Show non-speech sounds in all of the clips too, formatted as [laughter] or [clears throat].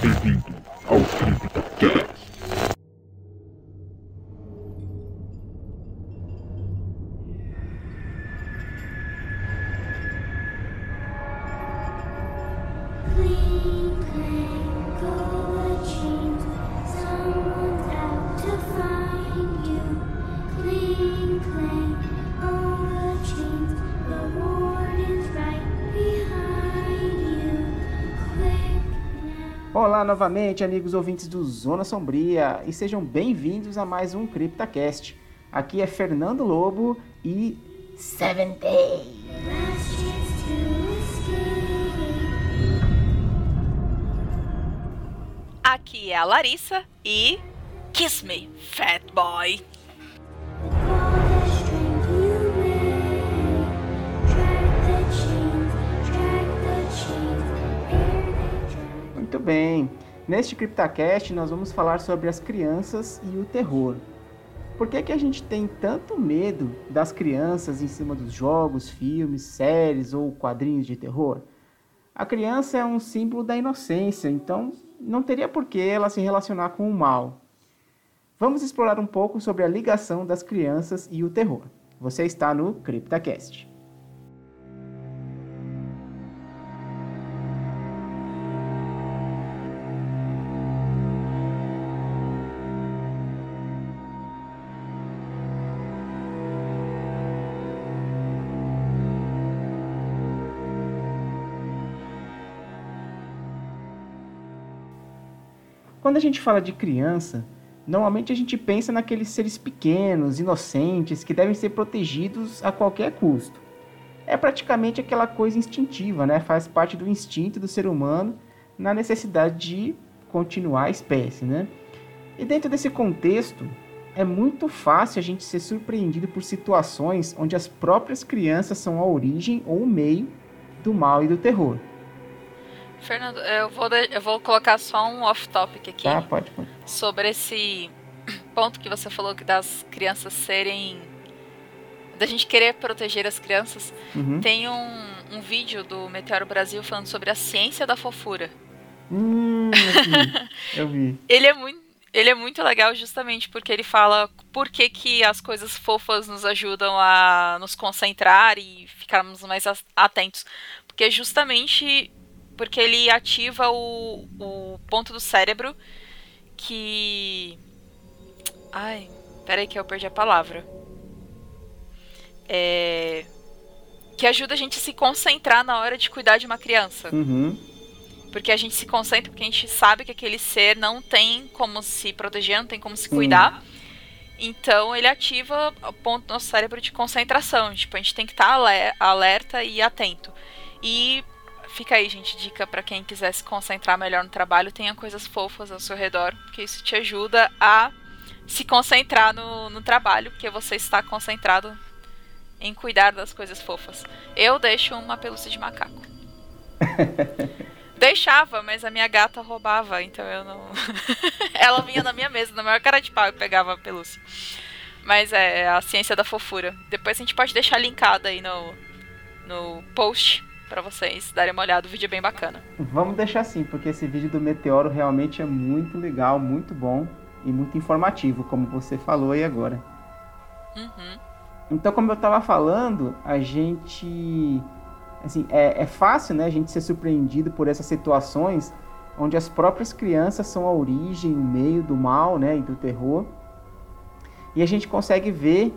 Bem-vindo ao CryptoCast. Clean, novamente, amigos ouvintes do Zona Sombria, e sejam bem-vindos a mais um CryptaCast. Aqui é Fernando Lobo e Seven Day. Aqui é a Larissa e. Kiss me, fat boy! Muito bem. Neste CryptaCast nós vamos falar sobre as crianças e o terror. Por que, que a gente tem tanto medo das crianças em cima dos jogos, filmes, séries ou quadrinhos de terror? A criança é um símbolo da inocência, então não teria por que ela se relacionar com o mal. Vamos explorar um pouco sobre a ligação das crianças e o terror. Você está no CryptaCast. Quando a gente fala de criança, normalmente a gente pensa naqueles seres pequenos, inocentes, que devem ser protegidos a qualquer custo. É praticamente aquela coisa instintiva, né? Faz parte do instinto do ser humano na necessidade de continuar a espécie, né? E dentro desse contexto, é muito fácil a gente ser surpreendido por situações onde as próprias crianças são a origem ou o meio do mal e do terror. Fernando, eu vou, eu vou colocar só um off-topic aqui Tá? Pode, pode. sobre esse [clears throat] ponto que você falou que das crianças serem. da gente querer proteger as crianças. Uhum. Tem um, um vídeo do Meteoro Brasil falando sobre a ciência da fofura. Hum, eu vi. [laughs] Eu vi. Ele é muito. Ele é muito legal justamente porque ele fala por que, que as coisas fofas nos ajudam a nos concentrar e ficarmos mais atentos. Porque justamente porque ele ativa o, o ponto do cérebro que. Ai, peraí que eu perdi a palavra. É. Que ajuda a gente a se concentrar na hora de cuidar de uma criança. Uhum. Porque a gente se concentra, porque a gente sabe que aquele ser não tem como se proteger, não tem como se cuidar. Então ele ativa o ponto do nosso cérebro de concentração. Tipo, a gente tem que estar alerta e atento. E fica aí, gente, dica pra quem quiser se concentrar melhor no trabalho, tenha coisas fofas ao seu redor, porque isso te ajuda a se concentrar no, no trabalho, porque você está concentrado em cuidar das coisas fofas. Eu deixo uma pelúcia de macaco. [laughs] Deixava, mas a minha gata roubava, então eu não. [laughs] Ela vinha na minha mesa, na maior cara de pau e pegava a pelúcia. Mas é a ciência da fofura. Depois a gente pode deixar linkado aí no, no post pra vocês darem uma olhada. O vídeo é bem bacana. Vamos deixar assim, porque esse vídeo do meteoro realmente é muito legal, muito bom e muito informativo, como você falou aí agora. Uhum. Então, como eu estava falando, a gente. Assim, é, é fácil né, a gente ser surpreendido por essas situações onde as próprias crianças são a origem, o meio do mal né, e do terror. E a gente consegue ver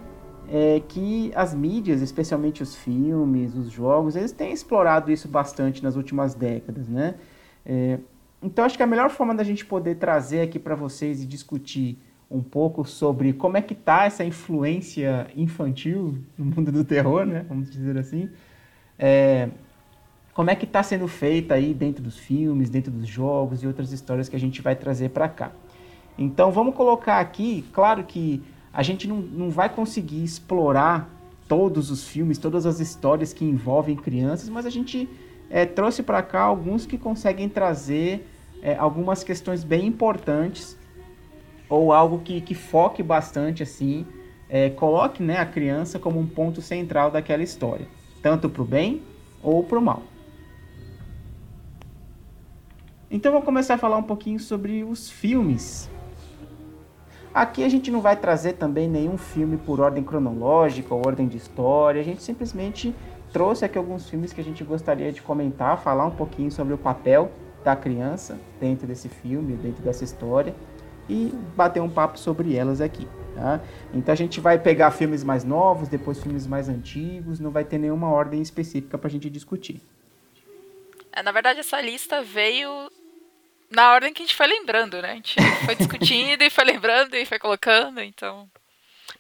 é, que as mídias, especialmente os filmes, os jogos, eles têm explorado isso bastante nas últimas décadas, né? É, então acho que a melhor forma da gente poder trazer aqui para vocês e discutir um pouco sobre como é que tá essa influência infantil no mundo do terror, né? Vamos dizer assim. É, como é que está sendo feita aí dentro dos filmes, dentro dos jogos e outras histórias que a gente vai trazer para cá. Então vamos colocar aqui, claro que a gente não, não vai conseguir explorar todos os filmes, todas as histórias que envolvem crianças, mas a gente é, trouxe para cá alguns que conseguem trazer é, algumas questões bem importantes ou algo que, que foque bastante assim, é, coloque né, a criança como um ponto central daquela história, tanto para o bem ou para o mal. Então vamos começar a falar um pouquinho sobre os filmes. Aqui a gente não vai trazer também nenhum filme por ordem cronológica ou ordem de história, a gente simplesmente trouxe aqui alguns filmes que a gente gostaria de comentar, falar um pouquinho sobre o papel da criança dentro desse filme, dentro dessa história e bater um papo sobre elas aqui. Tá? Então a gente vai pegar filmes mais novos, depois filmes mais antigos, não vai ter nenhuma ordem específica para a gente discutir. É, na verdade, essa lista veio na ordem que a gente foi lembrando, né? A gente foi discutindo e foi lembrando e foi colocando, então.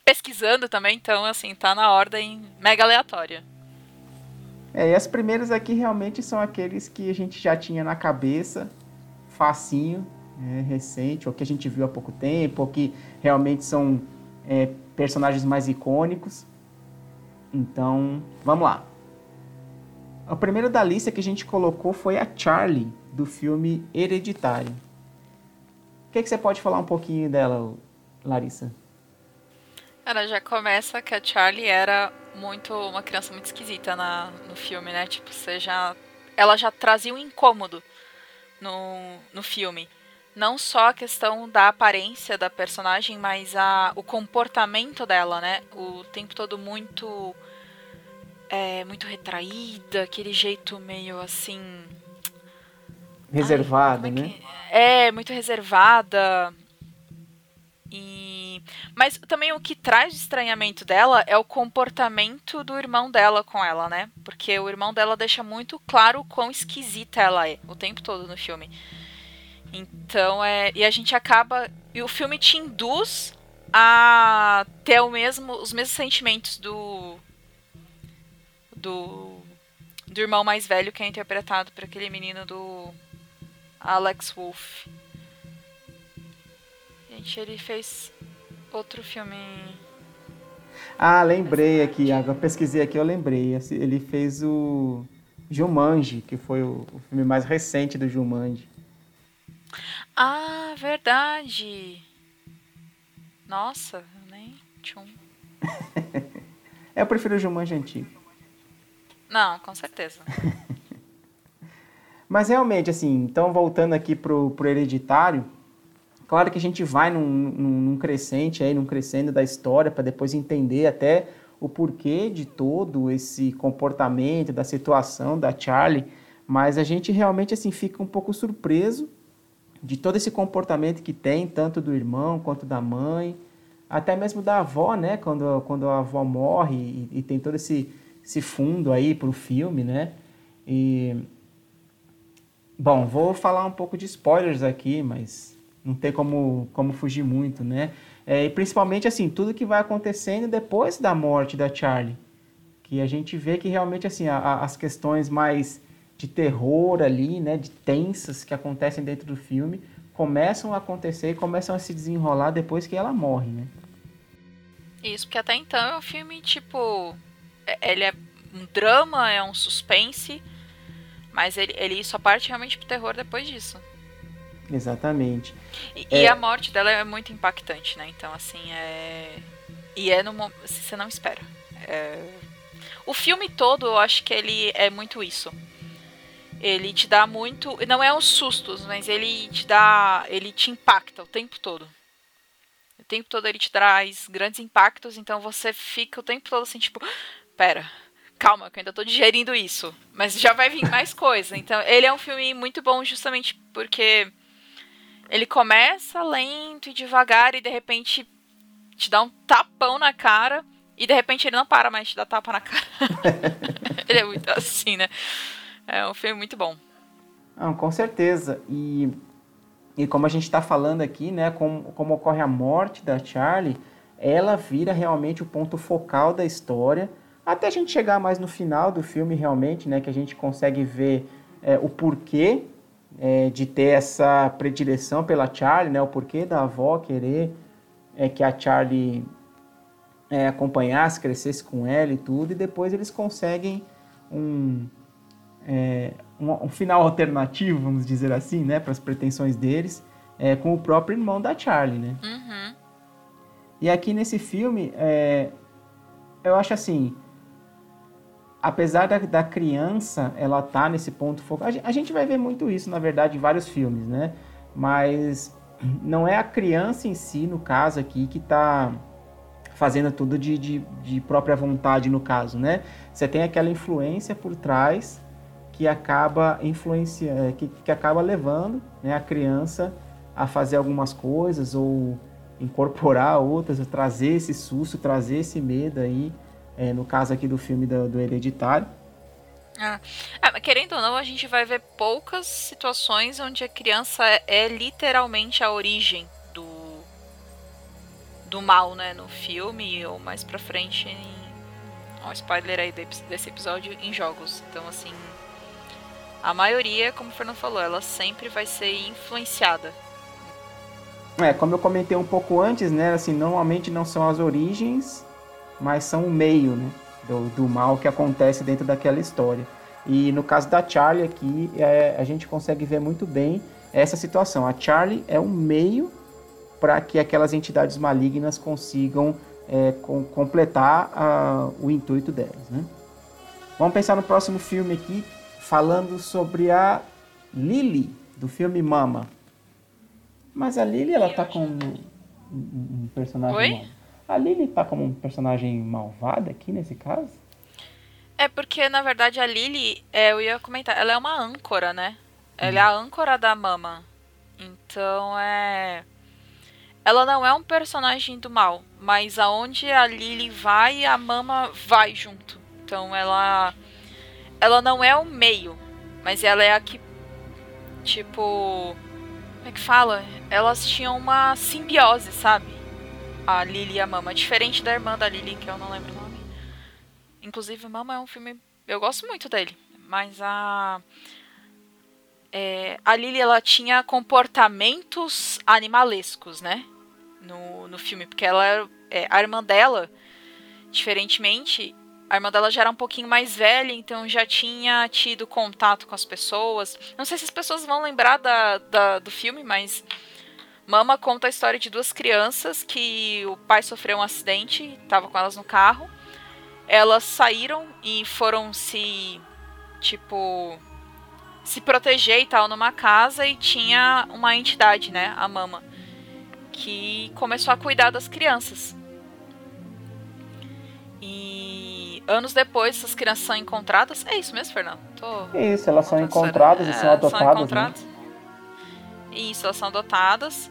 Pesquisando também, então, assim, tá na ordem mega aleatória. É, e as primeiras aqui realmente são aqueles que a gente já tinha na cabeça, facinho, é, recente, ou que a gente viu há pouco tempo, ou que realmente são é, personagens mais icônicos. Então, vamos lá. O primeiro da lista que a gente colocou foi a Charlie, do filme Hereditário. O que, que você pode falar um pouquinho dela, Larissa? Ela já começa que a Charlie era muito uma criança muito esquisita na, no filme, né? Tipo, você já, ela já trazia um incômodo no, no filme. Não só a questão da aparência da personagem, mas a, o comportamento dela, né? O tempo todo muito é, muito retraída, aquele jeito meio assim Reservada, Ai, é né? que- É, muito reservada. E... Mas também o que traz de estranhamento dela é o comportamento do irmão dela com ela, né? Porque o irmão dela deixa muito claro o quão esquisita ela é o tempo todo no filme. Então é. E a gente acaba. E o filme te induz a ter o mesmo, os mesmos sentimentos do. Do. Do irmão mais velho que é interpretado por aquele menino do. Alex Wolff. Gente, ele fez outro filme. Ah, lembrei aqui, agora pesquisei aqui, eu lembrei. Ele fez o Jumanji, que foi o, o filme mais recente do Jumanji. Ah, verdade! Nossa, nem tinha um. [laughs] Eu prefiro o Jumanji antigo. Não, com certeza. [laughs] Mas realmente, assim, então voltando aqui pro, pro hereditário, claro que a gente vai num, num, num crescente aí, num crescendo da história, para depois entender até o porquê de todo esse comportamento, da situação da Charlie, mas a gente realmente, assim, fica um pouco surpreso de todo esse comportamento que tem, tanto do irmão quanto da mãe, até mesmo da avó, né, quando, quando a avó morre e, e tem todo esse, esse fundo aí pro filme, né, e... Bom, vou falar um pouco de spoilers aqui, mas não tem como, como fugir muito, né? É, e principalmente, assim, tudo que vai acontecendo depois da morte da Charlie. Que a gente vê que realmente, assim, a- a- as questões mais de terror ali, né? De tensas que acontecem dentro do filme, começam a acontecer e começam a se desenrolar depois que ela morre, né? Isso, porque até então é um filme, tipo. é- Ele é um drama, é um suspense. Mas ele, ele só parte realmente pro terror depois disso. Exatamente. E, É. e a morte dela é muito impactante, né? Então, assim, é. E é no mo- se Você não espera. É, O filme todo, eu acho que ele é muito isso. Ele te dá muito. Não é os sustos, mas ele te dá. Ele te impacta o tempo todo. O tempo todo ele te traz grandes impactos, então você fica o tempo todo assim, tipo, pera, calma, que eu ainda tô digerindo isso. Mas já vai vir mais coisa. Então, ele é um filme muito bom justamente porque ele começa lento e devagar e de repente te dá um tapão na cara e de repente ele não para mais de dar tapa na cara. [laughs] ele é muito assim, né? É um filme muito bom. Com certeza. E, e como a gente está falando aqui, né, como, como ocorre a morte da Charlie, ela vira realmente o ponto focal da história, até a gente chegar mais no final do filme realmente, né, que a gente consegue ver é, o porquê é, de ter essa predileção pela Charlie, né, o porquê da avó querer é, que a Charlie é, acompanhasse, crescesse com ela e tudo, e depois eles conseguem um, é, um, um final alternativo, vamos dizer assim, né, para as pretensões deles, é, com o próprio irmão da Charlie, né? Uhum. E aqui nesse filme, é, eu acho assim, apesar da, da criança ela tá nesse ponto focal, a gen- a gente vai ver muito isso, na verdade, em vários filmes, né? Mas não é a criança em si, no caso aqui, que tá fazendo tudo de, de, de própria vontade, no caso, né? Você tem aquela influência por trás que acaba influenciando, que, que acaba levando né, a criança a fazer algumas coisas ou incorporar outras, ou trazer esse susto, trazer esse medo aí, é, no caso aqui do filme do, do Hereditário. Ah, mas querendo ou não, a gente vai ver poucas situações onde a criança é, é literalmente a origem do do mal, né, no filme ou mais pra frente em ó, spoiler aí de- desse episódio em jogos. Então, assim, a maioria, como o Fernando falou, ela sempre vai ser influenciada. É, como eu comentei um pouco antes, né, assim, normalmente não são as origens, mas são o meio, né, do, do mal que acontece dentro daquela história. E no caso da Charlie aqui, é, a gente consegue ver muito bem essa situação. A Charlie é um meio para que aquelas entidades malignas consigam é, com- completar ah, o intuito delas, né? Vamos pensar no próximo filme aqui, falando sobre a Lily, do filme Mama. Mas a Lily, ela tá como um, um- personagem... Oi? A Lily tá como um personagem malvada aqui, nesse caso? É porque, na verdade, a Lily, é, eu ia comentar, ela é uma âncora, né? Ela é a âncora da Mama. Então é. Ela não é um personagem do mal, mas aonde a Lily vai, a Mama vai junto. Então ela. Ela não é o meio, mas ela é a que. Tipo. Como é que fala? Elas tinham uma simbiose, sabe? A Lily e a Mama. Diferente da irmã da Lily, que eu não lembro o nome. Inclusive, Mama é um filme. Eu gosto muito dele. Mas a. é, a Lily ela tinha comportamentos animalescos, né? No, no filme. Porque ela era- é, a irmã dela, diferentemente, a irmã dela já era um pouquinho mais velha, então já tinha tido contato com as pessoas. Não sei se as pessoas vão lembrar da, da- do filme, mas Mama conta a história de duas crianças que o pai sofreu um acidente, estava com elas no carro. Elas saíram e foram se, tipo, se proteger e tal numa casa e tinha uma entidade, né, a Mama, que começou a cuidar das crianças. E anos depois essas crianças são encontradas. É isso mesmo, Fernando? Tô É isso, elas são encontradas e são É, adotadas, né? encontradas. Isso, elas são adotadas.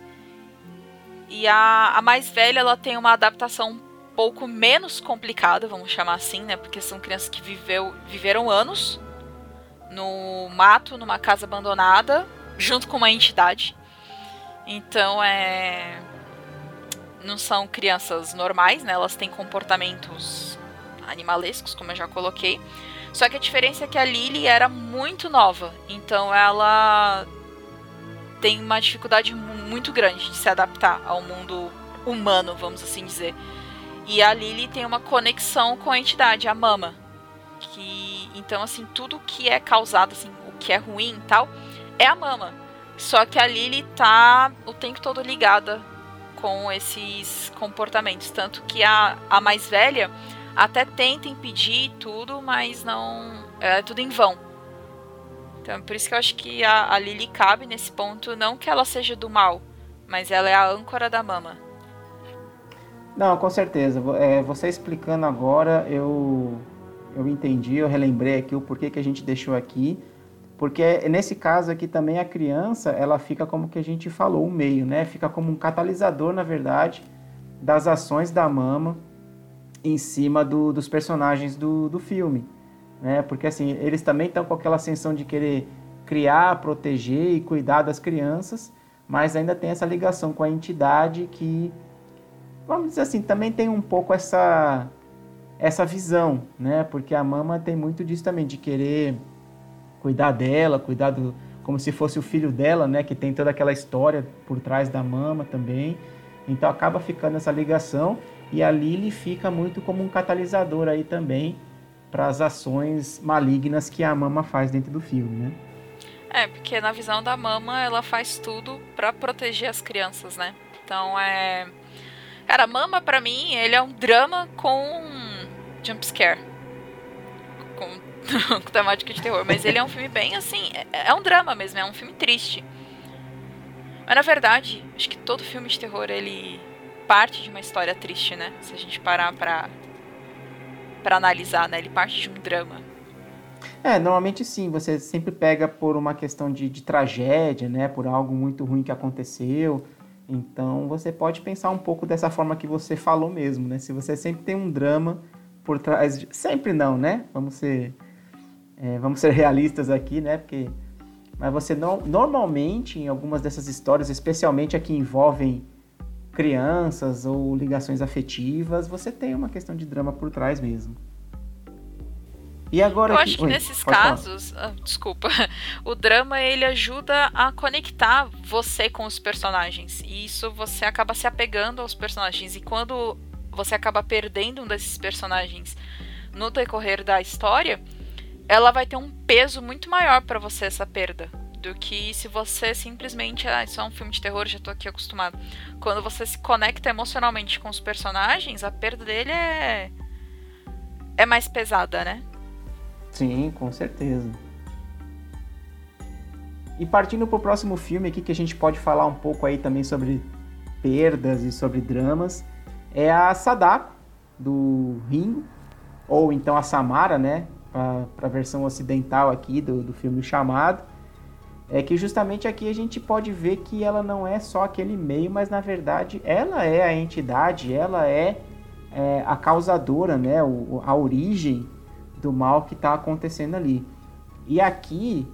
E a, a mais velha, ela tem uma adaptação um pouco menos complicada, vamos chamar assim, né? Porque são crianças que viveu, viveram anos no mato, numa casa abandonada, junto com uma entidade. Então, é... Não são crianças normais, né? Elas têm comportamentos animalescos, como eu já coloquei. Só que a diferença é que a Lily era muito nova, então ela tem uma dificuldade mu- muito grande de se adaptar ao mundo humano, vamos assim dizer. E a Lily tem uma conexão com a entidade, a Mama, que então assim tudo que é causado, assim, o que é ruim e tal, é a Mama. Só que a Lily tá o tempo todo ligada com esses comportamentos, tanto que a, a mais velha até tenta impedir tudo, mas não. É tudo em vão. Então, por isso que eu acho que a, a Lily cabe nesse ponto, não que ela seja do mal, mas ela é a âncora da mama. Não, com certeza. É, você explicando agora, eu, eu entendi, eu relembrei aqui o porquê que a gente deixou aqui. Porque nesse caso aqui também a criança, ela fica como que a gente falou, o meio, né? Fica como um catalisador, na verdade, das ações da mama em cima do- dos personagens do, do filme. Né? Porque assim, eles também estão com aquela sensação de querer criar, proteger e cuidar das crianças, mas ainda tem essa ligação com a entidade que vamos dizer assim, também tem um pouco essa essa visão, né? Porque a mama tem muito disso também de querer cuidar dela, cuidar do como se fosse o filho dela, né, que tem toda aquela história por trás da mama também. Então acaba ficando essa ligação e a Lily fica muito como um catalisador aí também para as ações malignas que a mama faz dentro do filme, né? É, porque na visão da mama, ela faz tudo pra proteger as crianças, né? Então é. Cara, Mama, pra mim, ele é um drama com jumpscare. com, [laughs] com temática de terror, mas ele é um filme bem assim. É, é um drama mesmo, é um filme triste. Mas na verdade, acho que todo filme de terror ele parte de uma história triste, né? Se a gente parar pra, pra analisar, né? Ele parte de um drama. É, normalmente sim, você sempre pega por uma questão de, de tragédia, né? Por algo muito ruim que aconteceu. Então você pode pensar um pouco dessa forma que você falou mesmo, né? Se você sempre tem um drama por trás. De... Sempre não, né? Vamos ser, é, vamos ser [laughs] realistas aqui, né? Porque mas você não, normalmente em algumas dessas histórias, especialmente a que envolvem crianças ou ligações afetivas, você tem uma questão de drama por trás mesmo. E agora eu acho que Oi, nesses casos, ah, desculpa, [laughs] o drama ele ajuda a conectar você com os personagens. E isso você acaba se apegando aos personagens. E quando você acaba perdendo um desses personagens no decorrer da história, ela vai ter um peso muito maior para você essa perda do que se você simplesmente, ah, isso é um filme de terror, já tô aqui acostumado. Quando você se conecta emocionalmente com os personagens, a perda dele é é mais pesada, né? Sim, com certeza. E partindo para o próximo filme aqui que a gente pode falar um pouco aí também sobre perdas e sobre dramas, é a Sadako do Ringo, ou então a Samara, né, para a versão ocidental aqui do, do filme Chamado. É que justamente aqui a gente pode ver que ela não é só aquele meio, mas na verdade ela é a entidade, ela é, é a causadora, né, o, a origem do mal que está acontecendo ali. E aqui,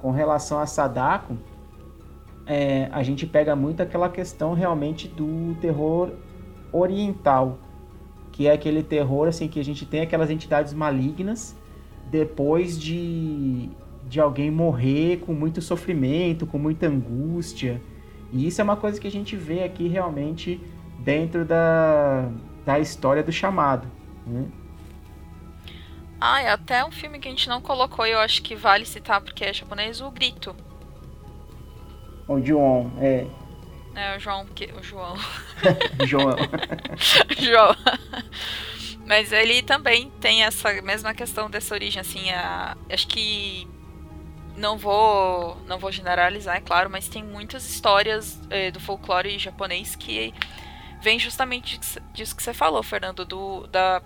com relação a Sadako, é, a gente pega muito aquela questão realmente do terror oriental, que é aquele terror assim que a gente tem aquelas entidades malignas depois de, de alguém morrer com muito sofrimento, com muita angústia. E isso é uma coisa que a gente vê aqui realmente dentro da, da história do chamado. Né? Ah, é até um filme que a gente não colocou e eu acho que vale citar porque é japonês, o Grito. O João, é. É, o João, que, o João. [laughs] João. [laughs] João. Mas ele também tem essa mesma questão dessa origem, assim, a, acho que não vou não vou generalizar, é claro, mas tem muitas histórias é, do folclore japonês que vem justamente disso que você falou, Fernando, do, da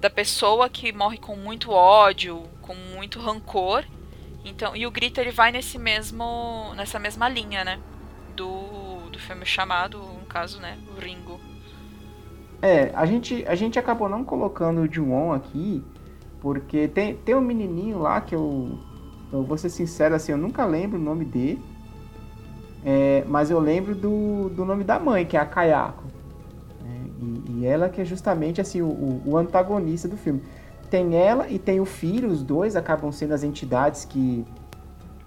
da pessoa que morre com muito ódio, com muito rancor. Então, e o grito ele vai nesse mesmo nessa mesma linha, né? Do, do filme chamado, no caso, né, o Ringo. É, a gente a gente acabou não colocando o Juon aqui, porque tem tem um menininho lá que eu eu vou ser sincero assim, eu nunca lembro o nome dele. É, mas eu lembro do, do nome da mãe, que é a Kayako. E, e ela que é justamente assim o, o, antagonista do filme. Tem ela e tem o filho, os dois acabam sendo as entidades que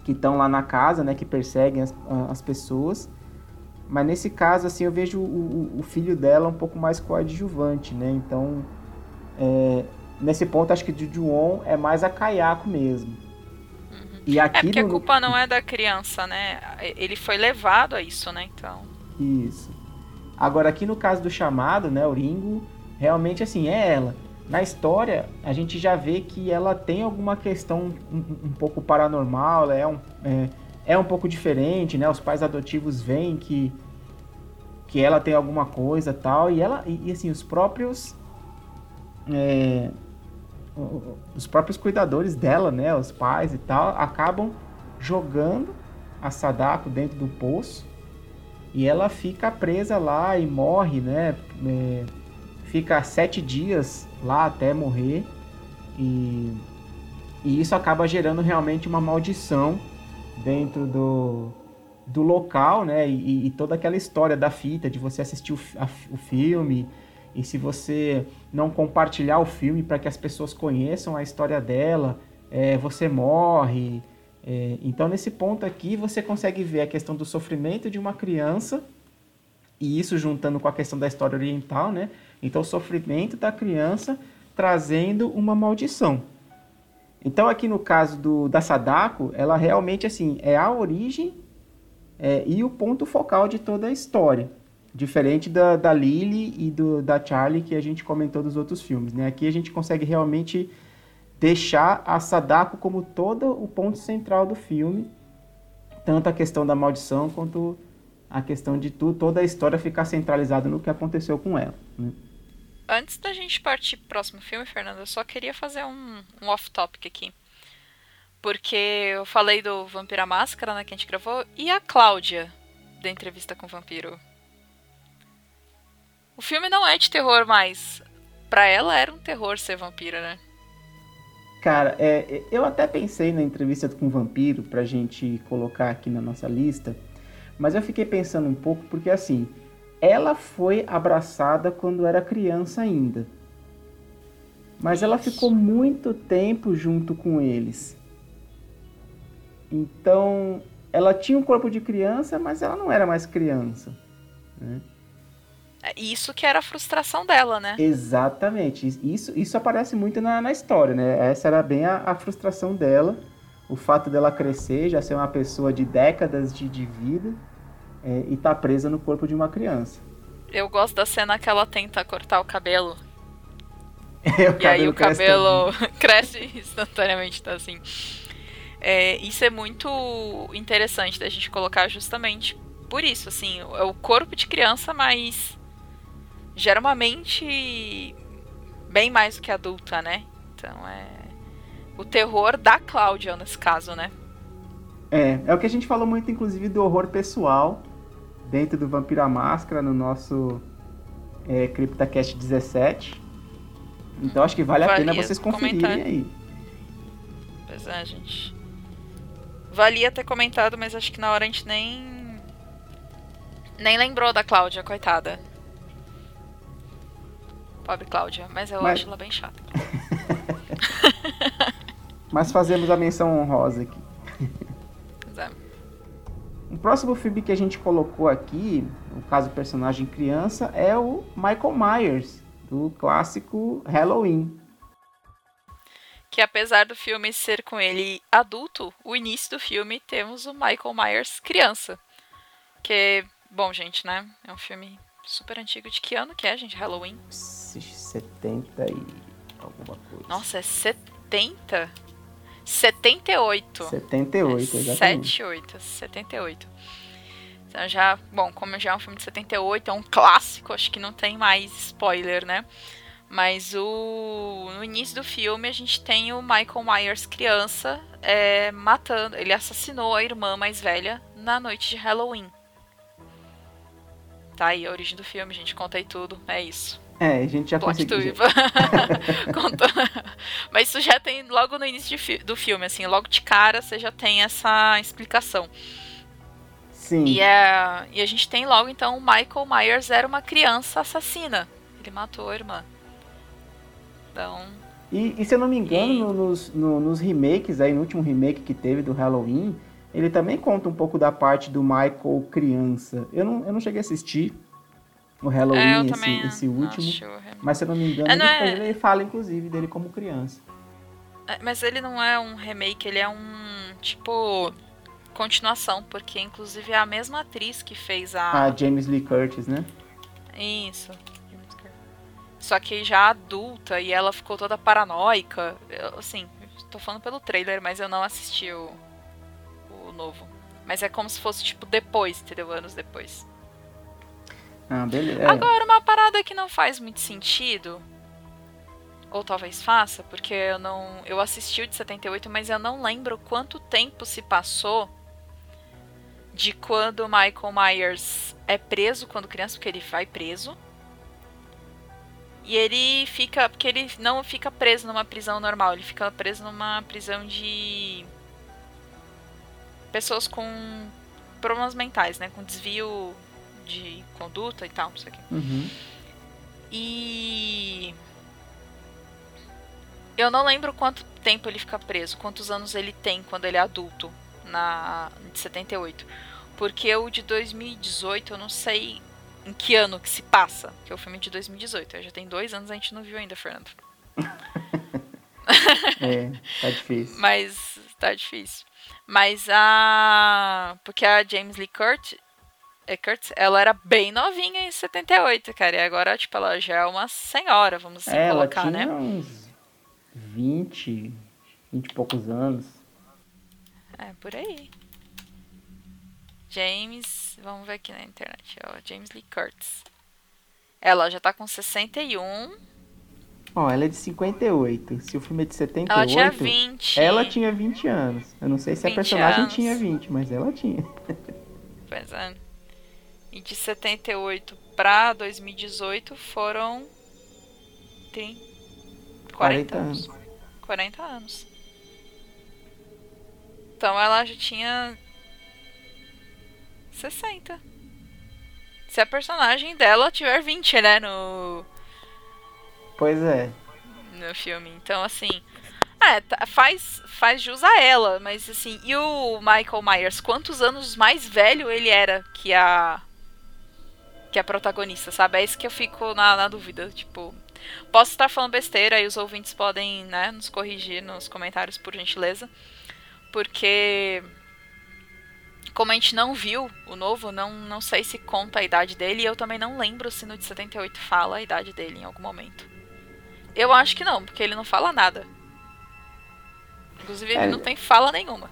que estão lá na casa, né, que perseguem as, as pessoas. Mas nesse caso, assim, eu vejo o, o filho dela um pouco mais coadjuvante, né? Então, é, nesse ponto, acho que de Juon é mais a Kayako mesmo. E aqui é porque no... a culpa não é da criança, né? Ele foi levado a isso, né? Então. Isso. Agora, aqui no caso do chamado, né, o Ringo, realmente assim, é ela. Na história, a gente já vê que ela tem alguma questão um, um pouco paranormal, ela é um, é, é, um pouco diferente, né? Os pais adotivos veem que, que ela tem alguma coisa tal, e ela, e, e assim, os próprios. É, os próprios cuidadores dela, né, os pais e tal, acabam jogando a Sadako dentro do poço e ela fica presa lá e morre, né? É, fica sete dias lá até morrer. E, e isso acaba gerando realmente uma maldição dentro do, do local, né? E, e, toda aquela história da fita, de você assistir o, a, o filme. E se você não compartilhar o filme para que as pessoas conheçam a história dela, é, você morre. É, então, nesse ponto aqui, você consegue ver a questão do sofrimento de uma criança, e isso juntando com a questão da história oriental, né? Então, o sofrimento da criança trazendo uma maldição. Então, aqui no caso do, da Sadako, ela realmente assim é a origem é, e o ponto focal de toda a história. Diferente da, da Lily e do, da Charlie que a gente comentou dos outros filmes. Né? Aqui a gente consegue realmente deixar a Sadako como todo o ponto central do filme, tanto a questão da maldição quanto a questão de tu, toda a história ficar centralizada no que aconteceu com ela. né? Antes da gente partir pro próximo filme, Fernando, eu só queria fazer um, um off-topic aqui. Porque eu falei do Vampira Máscara, né, que a gente gravou, e a Cláudia, da entrevista com o vampiro. O filme não é de terror, mas pra ela era um terror ser vampira, né? Cara, é, eu até pensei na entrevista com o vampiro pra gente colocar aqui na nossa lista, mas eu fiquei pensando um pouco porque assim, ela foi abraçada quando era criança ainda. Mas ela ficou muito tempo junto com eles. Então, ela tinha um corpo de criança, mas ela não era mais criança. né? É Isso que era a frustração dela, né? Exatamente. Isso, isso aparece muito na, na história, né? Essa era bem a, a frustração dela. O fato dela crescer, já ser uma pessoa de décadas de, de vida é, e tá presa no corpo de uma criança. Eu gosto da cena que ela tenta cortar o cabelo. [laughs] o E aí o cresce cabelo [laughs] cresce instantaneamente, tá assim. É, isso é muito interessante da gente colocar justamente por isso, assim, é o corpo de criança, mas gera uma mente bem mais do que adulta, né? Então é o terror da Cláudia nesse caso, né? É, é o que a gente falou muito, inclusive, do horror pessoal dentro do Vampiro à Máscara no nosso é, CryptaCast 17. Então acho que vale a pena vocês conferirem comentar. aí. Pois é, gente. Valia ter comentado, mas acho que na hora a gente nem. Nem lembrou da Cláudia, coitada. Pobre Cláudia, mas eu Mas- acho ela bem chata. [laughs] Mas fazemos a menção honrosa aqui. É. O próximo filme que a gente colocou aqui, no caso personagem criança, é o Michael Myers, do clássico Halloween. Que apesar do filme ser com ele adulto, o início do filme temos o Michael Myers criança. Que, bom, gente, né? É um filme super antigo. De que ano que é, gente? Halloween? 70 e alguma coisa. Nossa, é 70? 78. 78, exatamente. 78, 78. Então já, bom, como já é um filme de 78, é um clássico, acho que não tem mais spoiler, né? Mas o no início do filme a gente tem o Michael Myers criança é, matando, ele assassinou a irmã mais velha na noite de Halloween. Tá aí a origem do filme, gente, contei tudo, é isso. É, a gente já Plot conseguiu. [laughs] Mas isso já tem logo no início fi- do filme, assim, logo de cara você já tem essa explicação. Sim. E, é, e a gente tem logo então o Michael Myers era uma criança assassina. Ele matou a irmã. Então, E, e se eu não me engano, E- no- nos, no- nos remakes aí, no último remake que teve do Halloween, ele também conta um pouco da parte do Michael criança. Eu não, eu não cheguei a assistir o é, Halloween, também esse, esse último. assisti o rem- Mas se eu não me engano, É, não ele, é- ele fala inclusive dele como criança. É, Mas ele não é um remake, ele é um tipo continuação, porque inclusive é a mesma atriz que fez a A James Lee Curtis, né? Isso. Só que já adulta e ela ficou toda paranoica. Eu, assim, tô falando pelo trailer, mas eu não assisti o, o novo. Mas é como se fosse, tipo, depois, entendeu? Anos depois. Ah, beleza. É. Agora, uma parada que não faz muito sentido. Ou talvez faça, porque eu não. Eu assisti o de 78, mas eu não lembro quanto tempo se passou de quando o Michael Myers é preso quando criança, porque ele vai preso. E ele fica. Porque ele não fica preso numa prisão normal, ele fica preso numa prisão de. Pessoas com problemas mentais, né? Com desvio de conduta e tal, não sei o quê. Uhum. E. Eu não lembro quanto tempo ele fica preso, quantos anos ele tem quando ele é adulto, na de 78. Porque o de 2018 eu não sei em que ano que se passa, que é o filme de 2018. Já tem dois anos a gente não viu ainda, Fernando. [laughs] É, tá difícil. Mas tá difícil. Mas a. Porque a James Lee Curtis, é Curtis, ela era bem novinha em 78, cara. E agora, tipo, ela já é uma senhora, vamos assim É, ela colocar, tinha né? uns 20, 20 e poucos anos. É, por aí. James, vamos ver aqui na internet, ó, James Lee Curtis. Ela já tá com 61. Ó, ela é de 58. Se o filme é de 78, Ela tinha 20. ela tinha 20 anos. Eu não sei se a 20 personagem anos. tinha 20, mas ela tinha. [laughs] Pois é. E de 78 pra 2018 foram 30, 40, 40 anos. 40 anos. Então ela já tinha 60. Se a personagem dela tiver 20, né, no, Pois é. no filme. Então, assim. É, tá- faz, faz jus a ela, mas assim. E o Michael Myers, quantos anos mais velho ele era que a. Que a protagonista, sabe? É isso que eu fico na, na dúvida. Tipo, posso estar falando besteira e os ouvintes podem, né, nos corrigir nos comentários, por gentileza. Porque. Como a gente não viu o novo, não, não sei se conta a idade dele. E eu também não lembro se no de 78 fala a idade dele em algum momento. Eu acho que não, porque ele não fala nada. Inclusive, ele É. não tem fala nenhuma.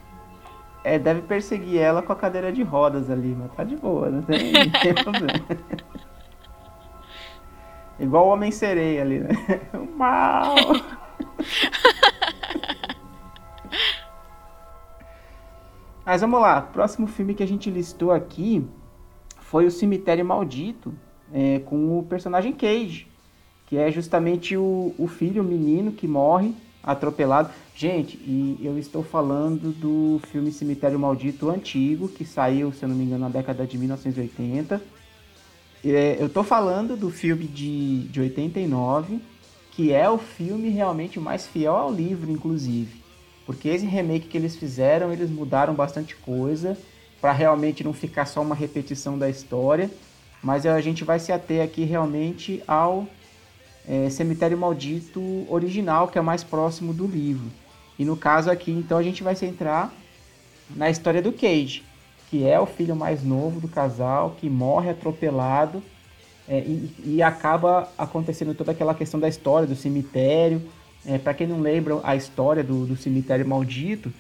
É, deve perseguir ela com a cadeira de rodas ali, mas tá de boa, não tem, tem [laughs] problema. Igual o Homem-Sereia ali, né? O [laughs] mal! [laughs] Mas vamos lá, próximo filme que a gente listou aqui foi O Cemitério Maldito, é, com o personagem Cage, que é justamente o, o filho, o menino que morre atropelado. Gente, e eu estou falando do filme Cemitério Maldito antigo, que saiu, se eu não me engano, na década de 1980. É, eu estou falando do filme de, de 89, que é o filme realmente mais fiel ao livro, inclusive. Porque esse remake que eles fizeram, eles mudaram bastante coisa para realmente não ficar só uma repetição da história. Mas a gente vai se ater aqui realmente ao é, Cemitério Maldito original, que é mais próximo do livro. E no caso aqui, então, a gente vai centrar na história do Cage, que é o filho mais novo do casal, que morre atropelado é, e, e acaba acontecendo toda aquela questão da história do cemitério. É, Para quem não lembra a história do, do cemitério maldito,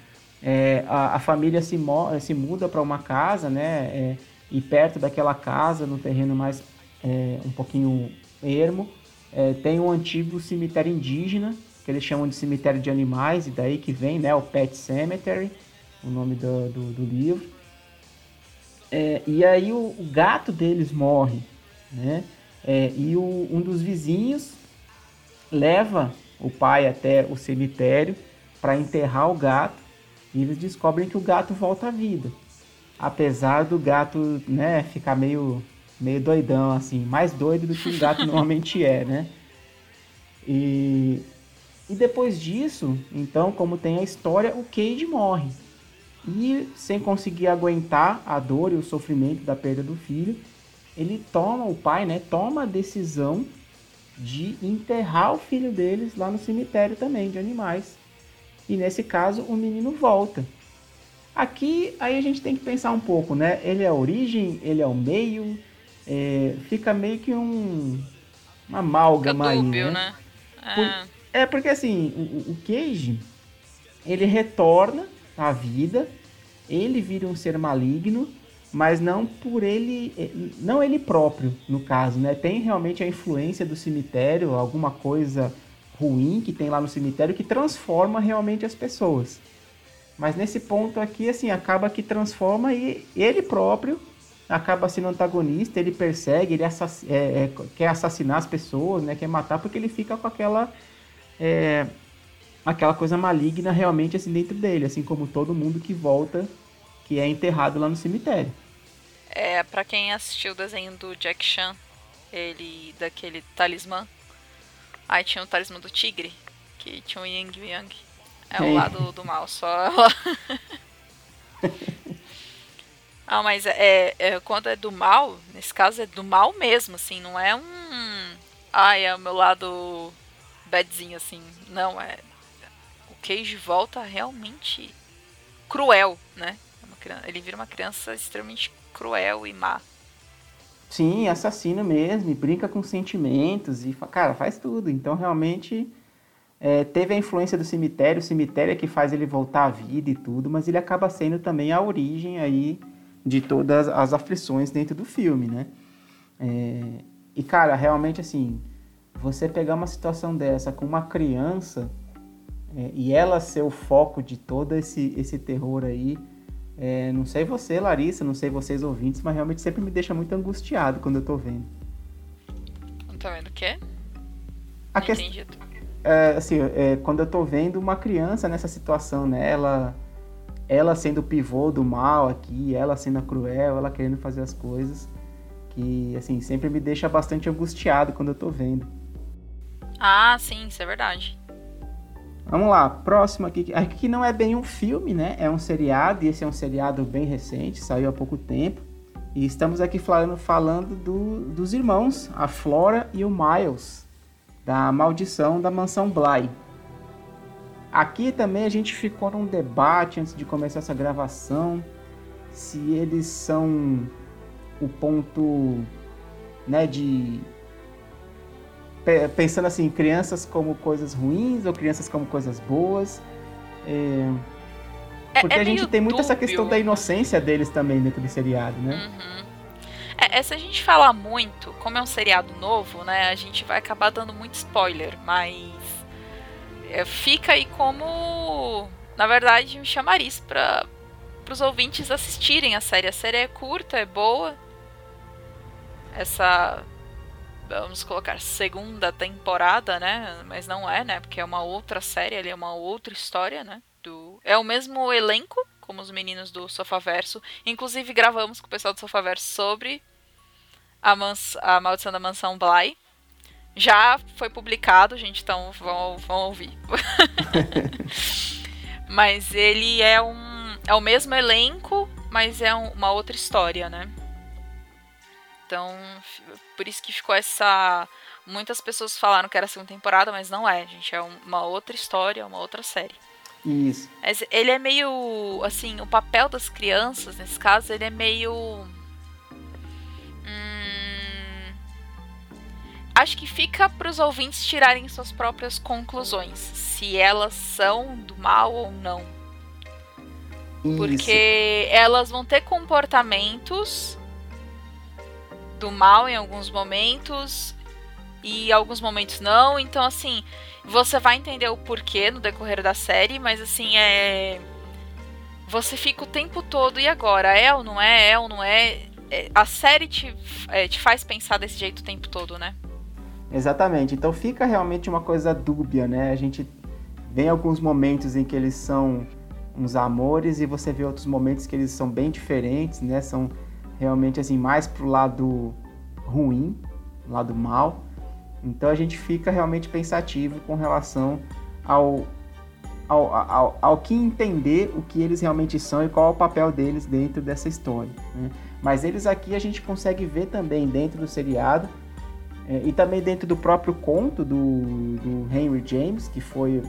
é, a, a família se, se muda para uma casa, né? é, e perto daquela casa, no terreno mais é, um pouquinho ermo, é, tem um antigo cemitério indígena, que eles chamam de cemitério de animais, e daí que vem né, o Pet Cemetery, o nome do, do, do livro. É, e aí o, o gato deles morre, né? É, e o, um dos vizinhos leva o pai até o cemitério para enterrar o gato e eles descobrem que o gato volta à vida. Apesar do gato, né, ficar meio meio doidão assim, mais doido do que um gato [laughs] normalmente é, né? E e depois disso, então, como tem a história, o Cade morre. E sem conseguir aguentar a dor e o sofrimento da perda do filho, ele toma, o pai, né, toma a decisão de enterrar o filho deles lá no cemitério também, de animais. E nesse caso, o menino volta. Aqui, aí a gente tem que pensar um pouco, né? Ele é a origem, ele é o meio, é, fica meio que um uma amálgama aí, né? né? Por- É porque assim, o, o Cage, ele retorna à vida, ele vira um ser maligno, mas não por ele, eh, não ele próprio, no caso, né? Tem realmente a influência do cemitério, alguma coisa ruim que tem lá no cemitério que transforma realmente as pessoas. Mas nesse ponto aqui, assim, acaba que transforma e ele próprio acaba sendo antagonista, ele persegue, ele assass- é, é, quer assassinar as pessoas, né? Quer matar porque ele fica com aquela é, aquela coisa maligna realmente assim dentro dele, assim como todo mundo que volta, que é enterrado lá no cemitério. É, pra quem assistiu o desenho do Jack Chan, ele daquele talismã. Aí tinha o talismã do tigre, que tinha o Yang Yang. É o Sim. lado do mal, só. [laughs] [laughs] ah, mas é, é, quando é do mal, nesse caso é do mal mesmo, assim, não é um. Ai, é o meu lado badzinho, assim. Não, é. O Cage volta realmente cruel, né? É Ele vira uma criança extremamente cruel e má. Sim, assassino mesmo, e brinca com sentimentos e, cara, faz tudo. Então realmente é, teve a influência do cemitério, o cemitério é que faz ele voltar à vida e tudo, mas ele acaba sendo também a origem aí de todas as aflições dentro do filme, né? É, e cara, realmente assim, você pegar uma situação dessa com uma criança é, e ela ser o foco de todo esse, esse terror aí, é, não sei você, Larissa, não sei vocês ouvintes, mas realmente sempre me deixa muito angustiado quando eu tô vendo. Não tá vendo o quê? A questão é, assim, é, quando eu tô vendo uma criança nessa situação, né? Ela, ela sendo o pivô do mal aqui, ela sendo a cruel, ela querendo fazer as coisas, que, assim, sempre me deixa bastante angustiado quando eu tô vendo. Ah, sim, isso é verdade. Vamos lá, próximo aqui. Aqui não é bem um filme, né? É um seriado, e esse é um seriado bem recente, saiu há pouco tempo. E estamos aqui falando, falando do- dos irmãos, a Flora e o Miles, da Maldição da Mansão Bly. Aqui também a gente ficou num debate antes de começar essa gravação, se eles são o ponto, né, de pe- pensando assim, crianças como coisas ruins ou crianças como coisas boas. É, É, porque é a gente tem muito essa questão da inocência deles também dentro do seriado, né? Uhum. É, é, se a gente falar muito, como é um seriado novo, né, a gente vai acabar dando muito spoiler, mas fica aí como, na verdade, um chamariz para os ouvintes assistirem a série. A série é curta, é boa. Essa, vamos colocar, segunda temporada, né, mas não é, né, porque é uma outra série, ali é uma outra história, né, do... é o mesmo elenco, como os meninos do Sofaverso. Inclusive, gravamos com o pessoal do Sofaverso sobre a, mans a Maldição da Mansão Bly. Já foi publicado, gente, então vão, vão ouvir. [laughs] mas ele é um. É o mesmo elenco, mas é um- uma outra história, né? Então, por isso que ficou essa. Muitas pessoas falaram que era a segunda temporada, mas não é, gente. É um- uma outra história, uma outra série. Isso. Mas ele é meio. Assim, o papel das crianças, nesse caso, ele é meio. Acho que fica para os ouvintes tirarem suas próprias conclusões. Se elas são do mal ou não. Isso. Porque elas vão ter comportamentos do mal em alguns momentos e alguns momentos não. Então, assim, você vai entender o porquê no decorrer da série, mas assim, é. Você fica o tempo todo, e agora? É ou não é? É ou não é? É, A série te, é, te faz pensar desse jeito o tempo todo, né? Exatamente. Então fica realmente uma coisa dúbia, né? A gente vê alguns momentos em que eles são uns amores e você vê outros momentos que eles são bem diferentes, né? São realmente assim mais pro lado ruim, lado mal. Então a gente fica realmente pensativo com relação ao ao, ao, ao que entender o que eles realmente são e qual é o papel deles dentro dessa história. né? Mas eles aqui a gente consegue ver também dentro do seriado é, e também dentro do próprio conto do, do Henry James, que foi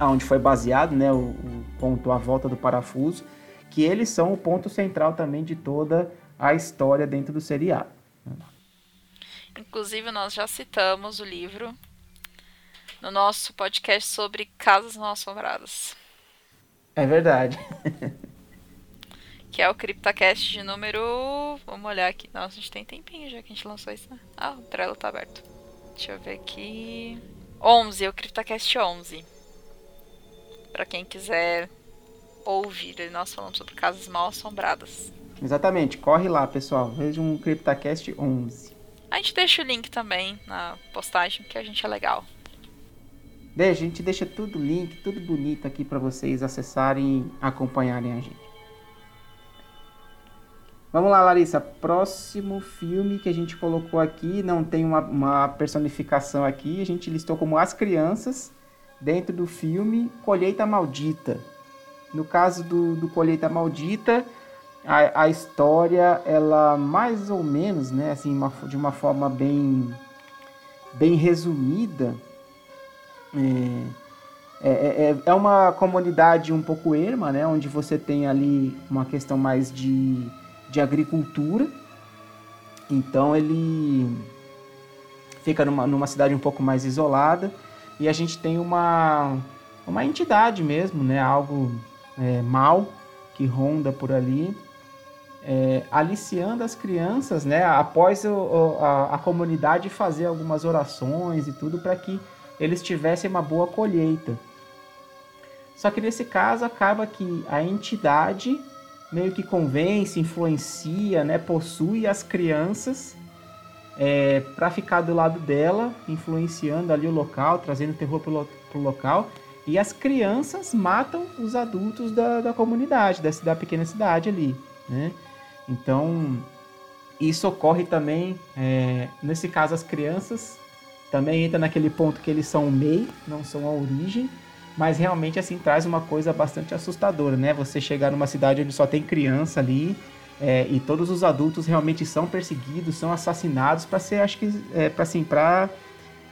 onde foi baseado né, o, o conto A Volta do Parafuso, que eles são o ponto central também de toda a história dentro do seriado. Inclusive, nós já citamos o livro no nosso podcast sobre Casas Não Assombradas. É verdade. [laughs] Que é o CryptoCast de número. Vamos olhar aqui. Nossa, a gente tem tempinho já que a gente lançou isso, né? Ah, o Trello tá aberto. Deixa eu ver aqui. 11, é o CryptoCast 11. Pra quem quiser ouvir, nós falamos sobre casas mal assombradas. Exatamente, corre lá, pessoal. Veja um CryptoCast 11. A gente deixa o link também na postagem, que a gente é legal. Deixa, a gente deixa tudo link, tudo bonito aqui para vocês acessarem e acompanharem a gente. Vamos lá, Larissa. Próximo filme que a gente colocou aqui, não tem uma, uma personificação aqui, a gente listou como As Crianças, dentro do filme Colheita Maldita. No caso do, do Colheita Maldita, a, a história, ela mais ou menos, né, assim, uma- de uma forma bem, bem resumida, é, é, é- é uma comunidade um pouco erma, né? Onde você tem ali uma questão mais de, de agricultura. Então ele fica numa, numa cidade um pouco mais isolada. e a gente tem uma, uma entidade mesmo, né? Algo é, mal que ronda por ali, é, aliciando as crianças, né? Após o, a, a comunidade fazer algumas orações e tudo para que eles tivessem uma boa colheita. Só que nesse caso acaba que a entidade meio que convence, influencia, né? Possui as crianças é, para ficar do lado dela, influenciando ali o local, trazendo terror pro, pro local. E as crianças matam os adultos da, da comunidade, da, da pequena cidade ali, né? Então, isso ocorre também, é, nesse caso, as crianças também entra naquele ponto que eles são o meio, não são a origem, mas realmente assim traz uma coisa bastante assustadora, né? Você chegar numa cidade onde só tem criança ali, é, e todos os adultos realmente são perseguidos, são assassinados para ser, acho que, é, para assim, para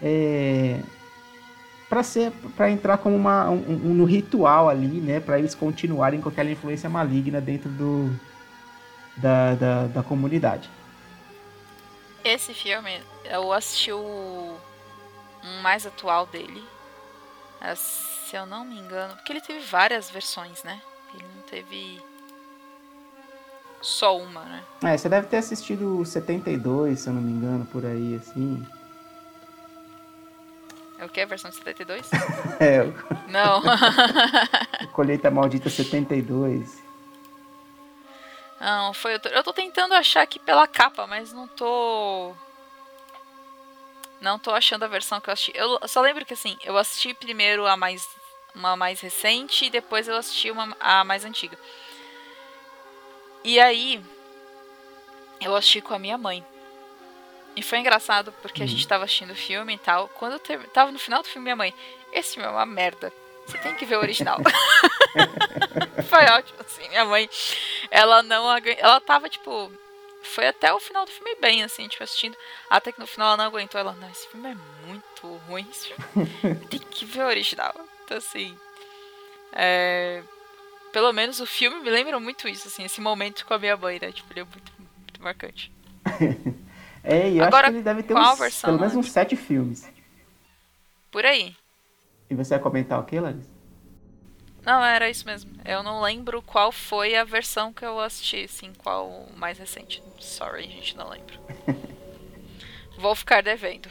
é, para ser, para entrar como uma, um, um- no ritual ali, né? Para eles continuarem com aquela influência maligna dentro do da, da, da comunidade. Esse filme, eu assisti o um mais atual dele. Ah, Se eu não me engano. Porque ele teve várias versões, né? Ele não teve. Só uma, né? É, você deve ter assistido o 72, se eu não me engano, por aí, assim. É o que? A versão de 72? [laughs] É, [laughs] não. [laughs] Colheita Maldita 72. Não, foi. Eu tô, eu tô tentando achar aqui pela capa, mas não tô. Não tô achando a versão que eu assisti. Eu só lembro que assim, eu assisti primeiro a mais. Uma mais recente e depois eu assisti uma, a mais antiga. E aí. Eu assisti com a minha mãe. E foi engraçado porque a gente tava assistindo o filme e tal. Quando eu ter- tava no final do filme, minha mãe, esse filme é uma merda. Você tem que ver o original. [laughs] foi ótimo, assim. Minha mãe, ela não Ela tava, tipo. Foi até o final do filme bem, assim, tipo, assistindo. Até que no final ela não aguentou. Ela, não, esse filme é muito ruim. Esse filme... [laughs] tem que ver o original. Então, assim. É... Pelo menos o filme me lembra muito isso, assim, esse momento com a minha mãe, né? Tipo, ele é muito, muito marcante. [laughs] É, e eu Agora, acho que ele deve ter uns, versão, pelo menos uns sete filmes. Por aí. E você vai comentar o que, Larissa? Não, era isso mesmo. Eu não lembro qual foi a versão que eu assisti, assim, qual o mais recente. Sorry, gente, não lembro. [laughs] Vou ficar devendo.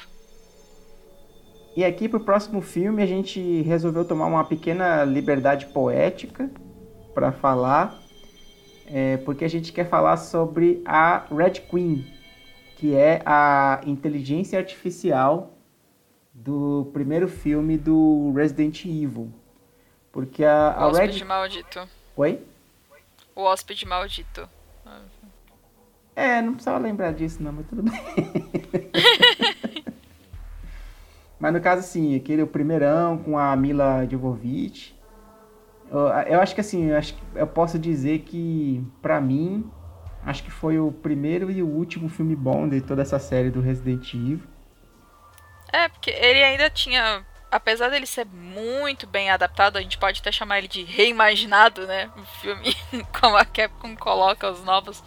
E aqui pro próximo filme a gente resolveu tomar uma pequena liberdade poética para falar, é, porque a gente quer falar sobre a Red Queen, que é a inteligência artificial do primeiro filme do Resident Evil. Porque a, O a hóspede Red... maldito. Oi? O hóspede maldito. É, não precisava lembrar disso não, mas tudo bem. [laughs] mas no caso, assim, aquele o primeirão com a Mila Jovovich. Eu, eu acho que assim, eu, acho que eu posso dizer que, pra mim, acho que foi o primeiro e o último filme bom de toda essa série do Resident Evil. É, porque ele ainda tinha. Apesar dele ser muito bem adaptado, a gente pode até chamar ele de reimaginado, né? O filme, [laughs] como a Capcom coloca os novos.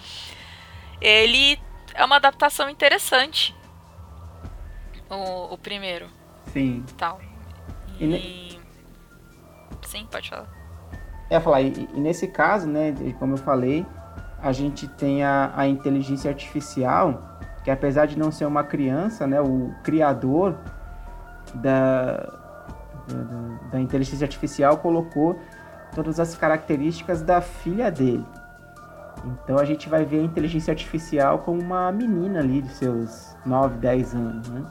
Ele é uma adaptação interessante. O, o primeiro, Sim. tal. E E. Sim, pode falar. É, falar, e, e nesse caso, né, como eu falei, a gente tem a, a inteligência artificial, que apesar de não ser uma criança, né, o criador da, da, da inteligência artificial colocou todas as características da filha dele. Então a gente vai ver a inteligência artificial como uma menina ali de seus 9, 10 anos, né?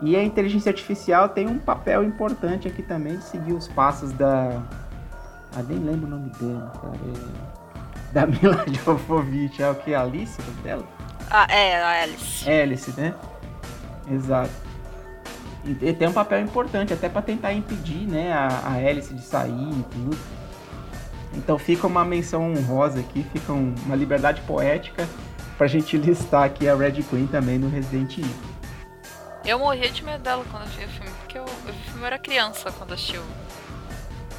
E a inteligência artificial tem um papel importante aqui também de seguir os passos da. Ah, nem lembro o nome dela, cara. É... Da [laughs] Mila Jovovich, é o que? Alice, o dela? Ah, é, a Alice. Alice, né? Exato. E tem um papel importante até para tentar impedir, né, a, a Alice de sair e tudo. Então fica uma menção honrosa aqui, fica um- uma liberdade poética pra gente listar aqui a Red Queen também no Resident Evil. Eu morria de medo dela quando eu vi o filme, porque eu, eu o filme era criança quando assisti o,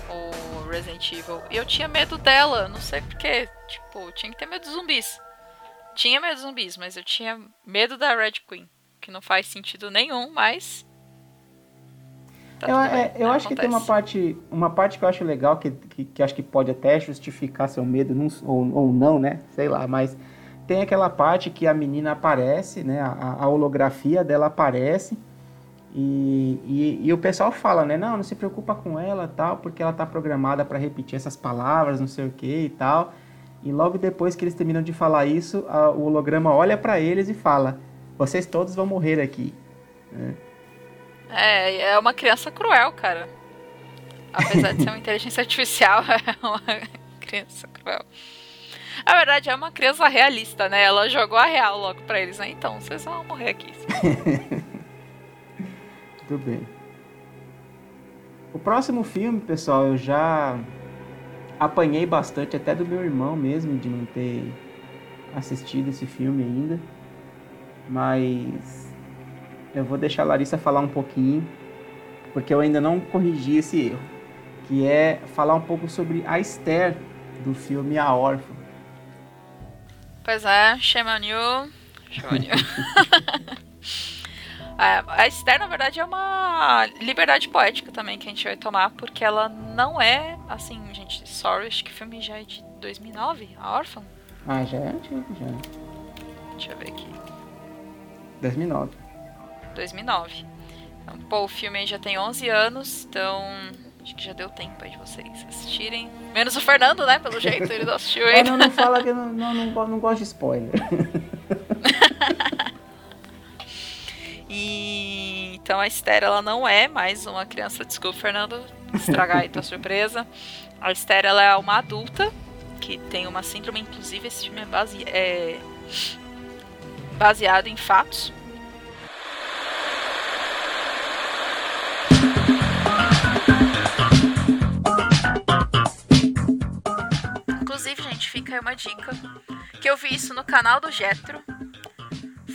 o Resident Evil. E eu tinha medo dela, não sei porquê. Tipo, tinha que ter medo de zumbis. Tinha medo de zumbis, mas eu tinha medo da Red Queen. Que não faz sentido nenhum, mas. Tá eu, é, eu né, acho que tem uma parte, uma parte que eu acho legal, que, que, que acho que pode até justificar seu medo, não- ou, ou não, né? Sei lá, mas tem aquela parte que a menina aparece, né? A, a holografia dela aparece. E, e, e o pessoal fala, né? Não, não se preocupa com ela tal, porque ela tá programada para repetir essas palavras, não sei o que e tal. E logo depois que eles terminam de falar isso, a- o holograma olha para eles e fala: Vocês todos vão morrer aqui. É, é uma criança cruel, cara. Apesar de ser uma [laughs] inteligência artificial, [laughs] é uma criança cruel. Na verdade, é uma criança realista, né? Ela jogou a real logo pra eles, né? Então, vocês vão morrer aqui. [laughs] Tudo bem. O próximo filme, pessoal, eu já apanhei bastante, até do meu irmão mesmo, de não ter assistido esse filme ainda. Mas eu vou deixar a Larissa falar um pouquinho, porque eu ainda não corrigi esse erro. Que é falar um pouco sobre a Esther do filme A Órfã. Pois é, you. Shame on you. É, a Esther, na verdade, é uma liberdade poética também que a gente vai tomar, porque ela não é, assim, gente, sorry, acho que o filme já é de 2009, A Órfã. Ah, já é antigo, já. Deixa eu ver aqui. 2009. 2009. Então, pô, o filme já tem 11 anos, então acho que já deu tempo aí de vocês assistirem. Menos o Fernando, né? Pelo jeito, ele não assistiu ainda. não, não fala que eu não, não, não, não gosto de spoiler. [laughs] E então a Esther, ela não é mais uma criança. Desculpa, Fernando, estragar aí tua surpresa. A Esther, ela é uma adulta que tem uma síndrome, inclusive esse filme é, base- é baseado em fatos. Fica aí uma dica que eu vi isso no canal do Jetro.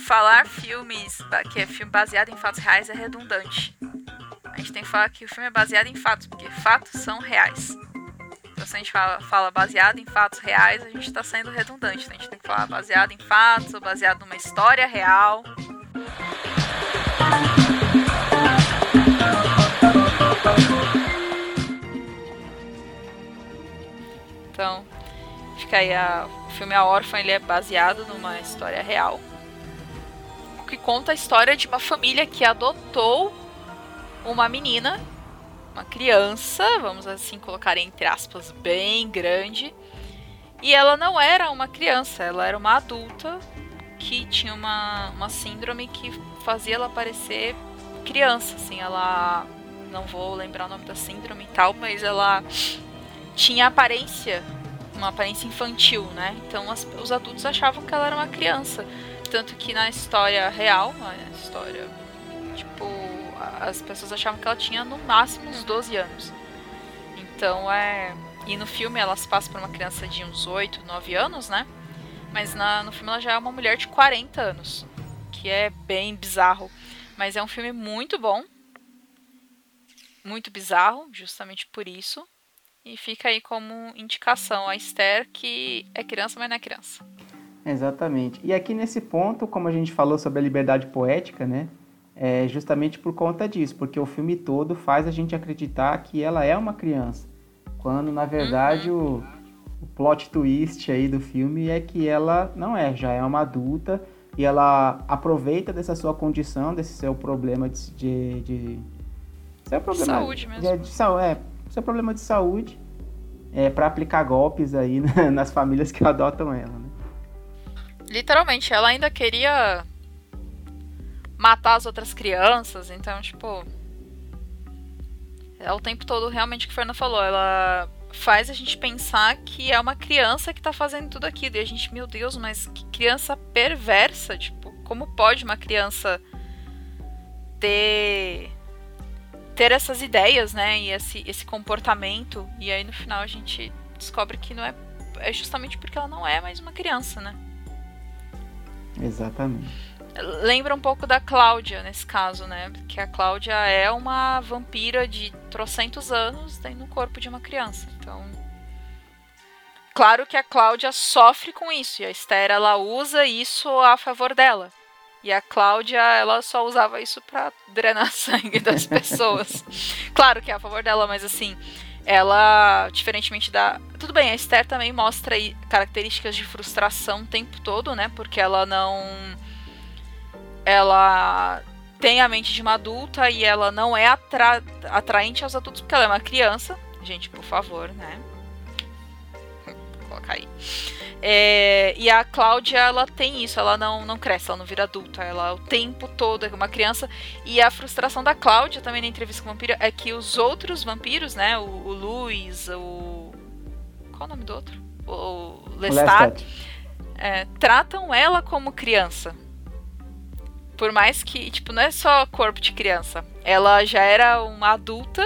Falar filmes que é filme baseado em fatos reais é redundante. A gente tem que falar que o filme é baseado em fatos, porque fatos são reais. Então, se a gente fala, fala baseado em fatos reais, a gente está sendo redundante. Então, a gente tem que falar baseado em fatos ou baseado numa história real. Então, fica aí a, o filme A Órfã, ele é baseado numa história real. Que conta a história de uma família que adotou uma menina, uma criança, vamos assim colocar entre aspas, bem grande. E ela não era uma criança, ela era uma adulta que tinha uma, uma síndrome que fazia ela parecer criança, assim, ela não vou lembrar o nome da síndrome e tal, mas ela tinha aparência, uma aparência infantil, né? Então as- os adultos achavam que ela era uma criança, tanto que na história real, na história tipo, as pessoas achavam que ela tinha no máximo uns 12 anos. Então é. E no filme ela se passa por uma criança de uns 8, 9 anos, né? Mas na- no filme ela já é uma mulher de 40 anos. Que é bem bizarro. Mas é um filme muito bom. Muito bizarro, justamente por isso. E fica aí como indicação a Esther, que é criança, mas não é criança. Exatamente. E aqui nesse ponto, como a gente falou sobre a liberdade poética, né? É justamente por conta disso, porque o filme todo faz a gente acreditar que ela é uma criança. Quando na verdade o, o plot twist aí do filme é que ela não é, já é uma adulta e ela aproveita dessa sua condição, desse seu problema de. de, de seu problema Saúde mesmo. De, de, sau- é, seu problema de saúde é, para aplicar golpes aí [laughs] nas famílias que adotam ela. Né? Literalmente, ela ainda queria matar as outras crianças, então, tipo. É o tempo todo realmente que a Fernanda falou. Ela faz a gente pensar que é uma criança que tá fazendo tudo aquilo. E a gente, meu Deus, mas que criança perversa. Tipo, como pode uma criança ter. Ter essas ideias, né? E esse, esse comportamento. E aí no final a gente descobre que não é. É justamente porque ela não é mais uma criança, né? Exatamente. Lembra um pouco da Cláudia nesse caso, né? Que a Cláudia é uma vampira de trocentos anos dentro do corpo de uma criança. Então. Claro que a Cláudia sofre com isso. E a Esther, ela usa isso a favor dela. E a Cláudia, ela só usava isso pra drenar [laughs] sangue das pessoas. claro que é a favor dela, mas assim, ela, diferentemente da. Tudo bem, a Esther também mostra características de frustração o tempo todo, né? Porque ela não. Ela tem a mente de uma adulta e ela não é atra... atraente aos adultos porque ela é uma criança. Gente, por favor, né? Vou colocar aí. É, e a Cláudia, ela tem isso, ela não, não cresce, ela não vira adulta, ela o tempo todo é uma criança. E a frustração da Cláudia também na entrevista com o vampiro é que os outros vampiros, né, o, o Luiz, o. Qual o nome do outro? O Lestat, Lestat. é, tratam ela como criança. Por mais que, tipo, não é só corpo de criança. Ela já era uma adulta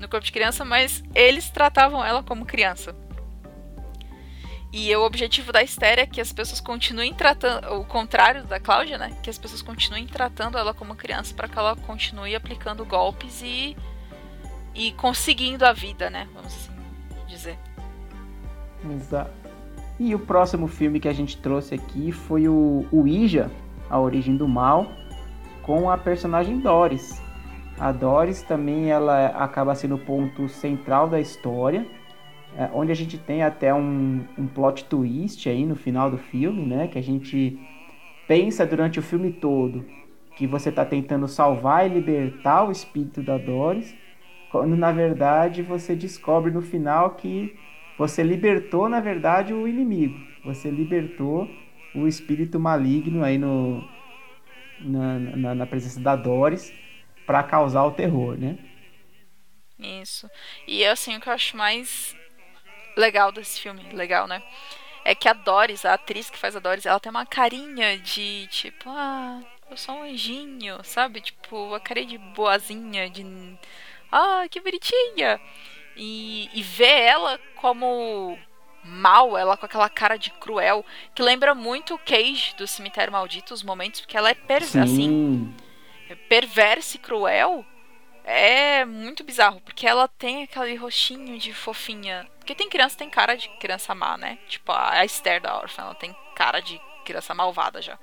no corpo de criança, mas eles tratavam ela como criança. E o objetivo da Esther é que as pessoas continuem tratando, o contrário da Cláudia, né? Que as pessoas continuem tratando ela como criança para que ela continue aplicando golpes e e conseguindo a vida, né? Vamos assim dizer. Exato. E o próximo filme que a gente trouxe aqui foi o Ouija, A Origem do Mal, com a personagem Doris. A Doris também ela acaba sendo o ponto central da história, onde a gente tem até um, um plot twist aí no final do filme, né? Que a gente pensa durante o filme todo que você está tentando salvar e libertar o espírito da Doris, quando na verdade você descobre no final que você libertou, na verdade, o inimigo. Você libertou o espírito maligno aí no, na, na, na presença da Doris para causar o terror, né? Isso. E assim, o que eu acho mais legal desse filme, legal, né? É que a Doris, a atriz que faz a Doris, ela tem uma carinha de tipo, ah, eu sou um anjinho, sabe? Tipo, a cara de boazinha, de. Ah, que bonitinha! E, e ver ela como mal, ela com aquela cara de cruel, que lembra muito o Cage do Cemitério Maldito, os momentos, porque ela é per assim, Sim, perversa e cruel. É muito bizarro, porque ela tem aquele rostinho de fofinha. Porque tem criança tem cara de criança má, né? Tipo, a Esther da órfã, ela tem cara de criança malvada já.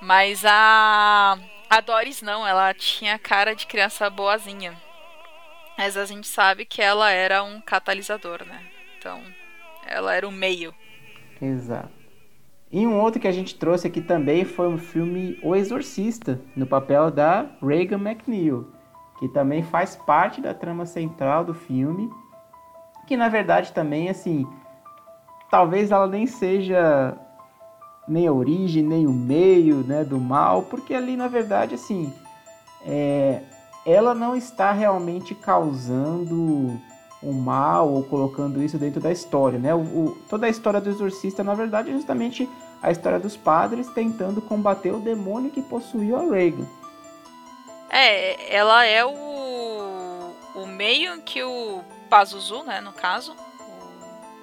Mas a. A Doris não, ela tinha cara de criança boazinha. Mas a gente sabe que ela era um catalisador, né? Então, ela era o meio. exato. E um outro que a gente trouxe aqui também foi o filme O Exorcista, no papel da Reagan McNeil, que também faz parte da trama central do filme, que na verdade também, assim, talvez ela nem seja nem a origem, nem o meio, né, do mal, porque ali na verdade, assim, é, ela não está realmente causando o mal ou colocando isso dentro da história, né? O, o- toda a história do exorcista, na verdade, é justamente a história dos padres tentando combater o demônio que possuiu a Reagan. É, ela é o, o meio que o Pazuzu, né, no caso,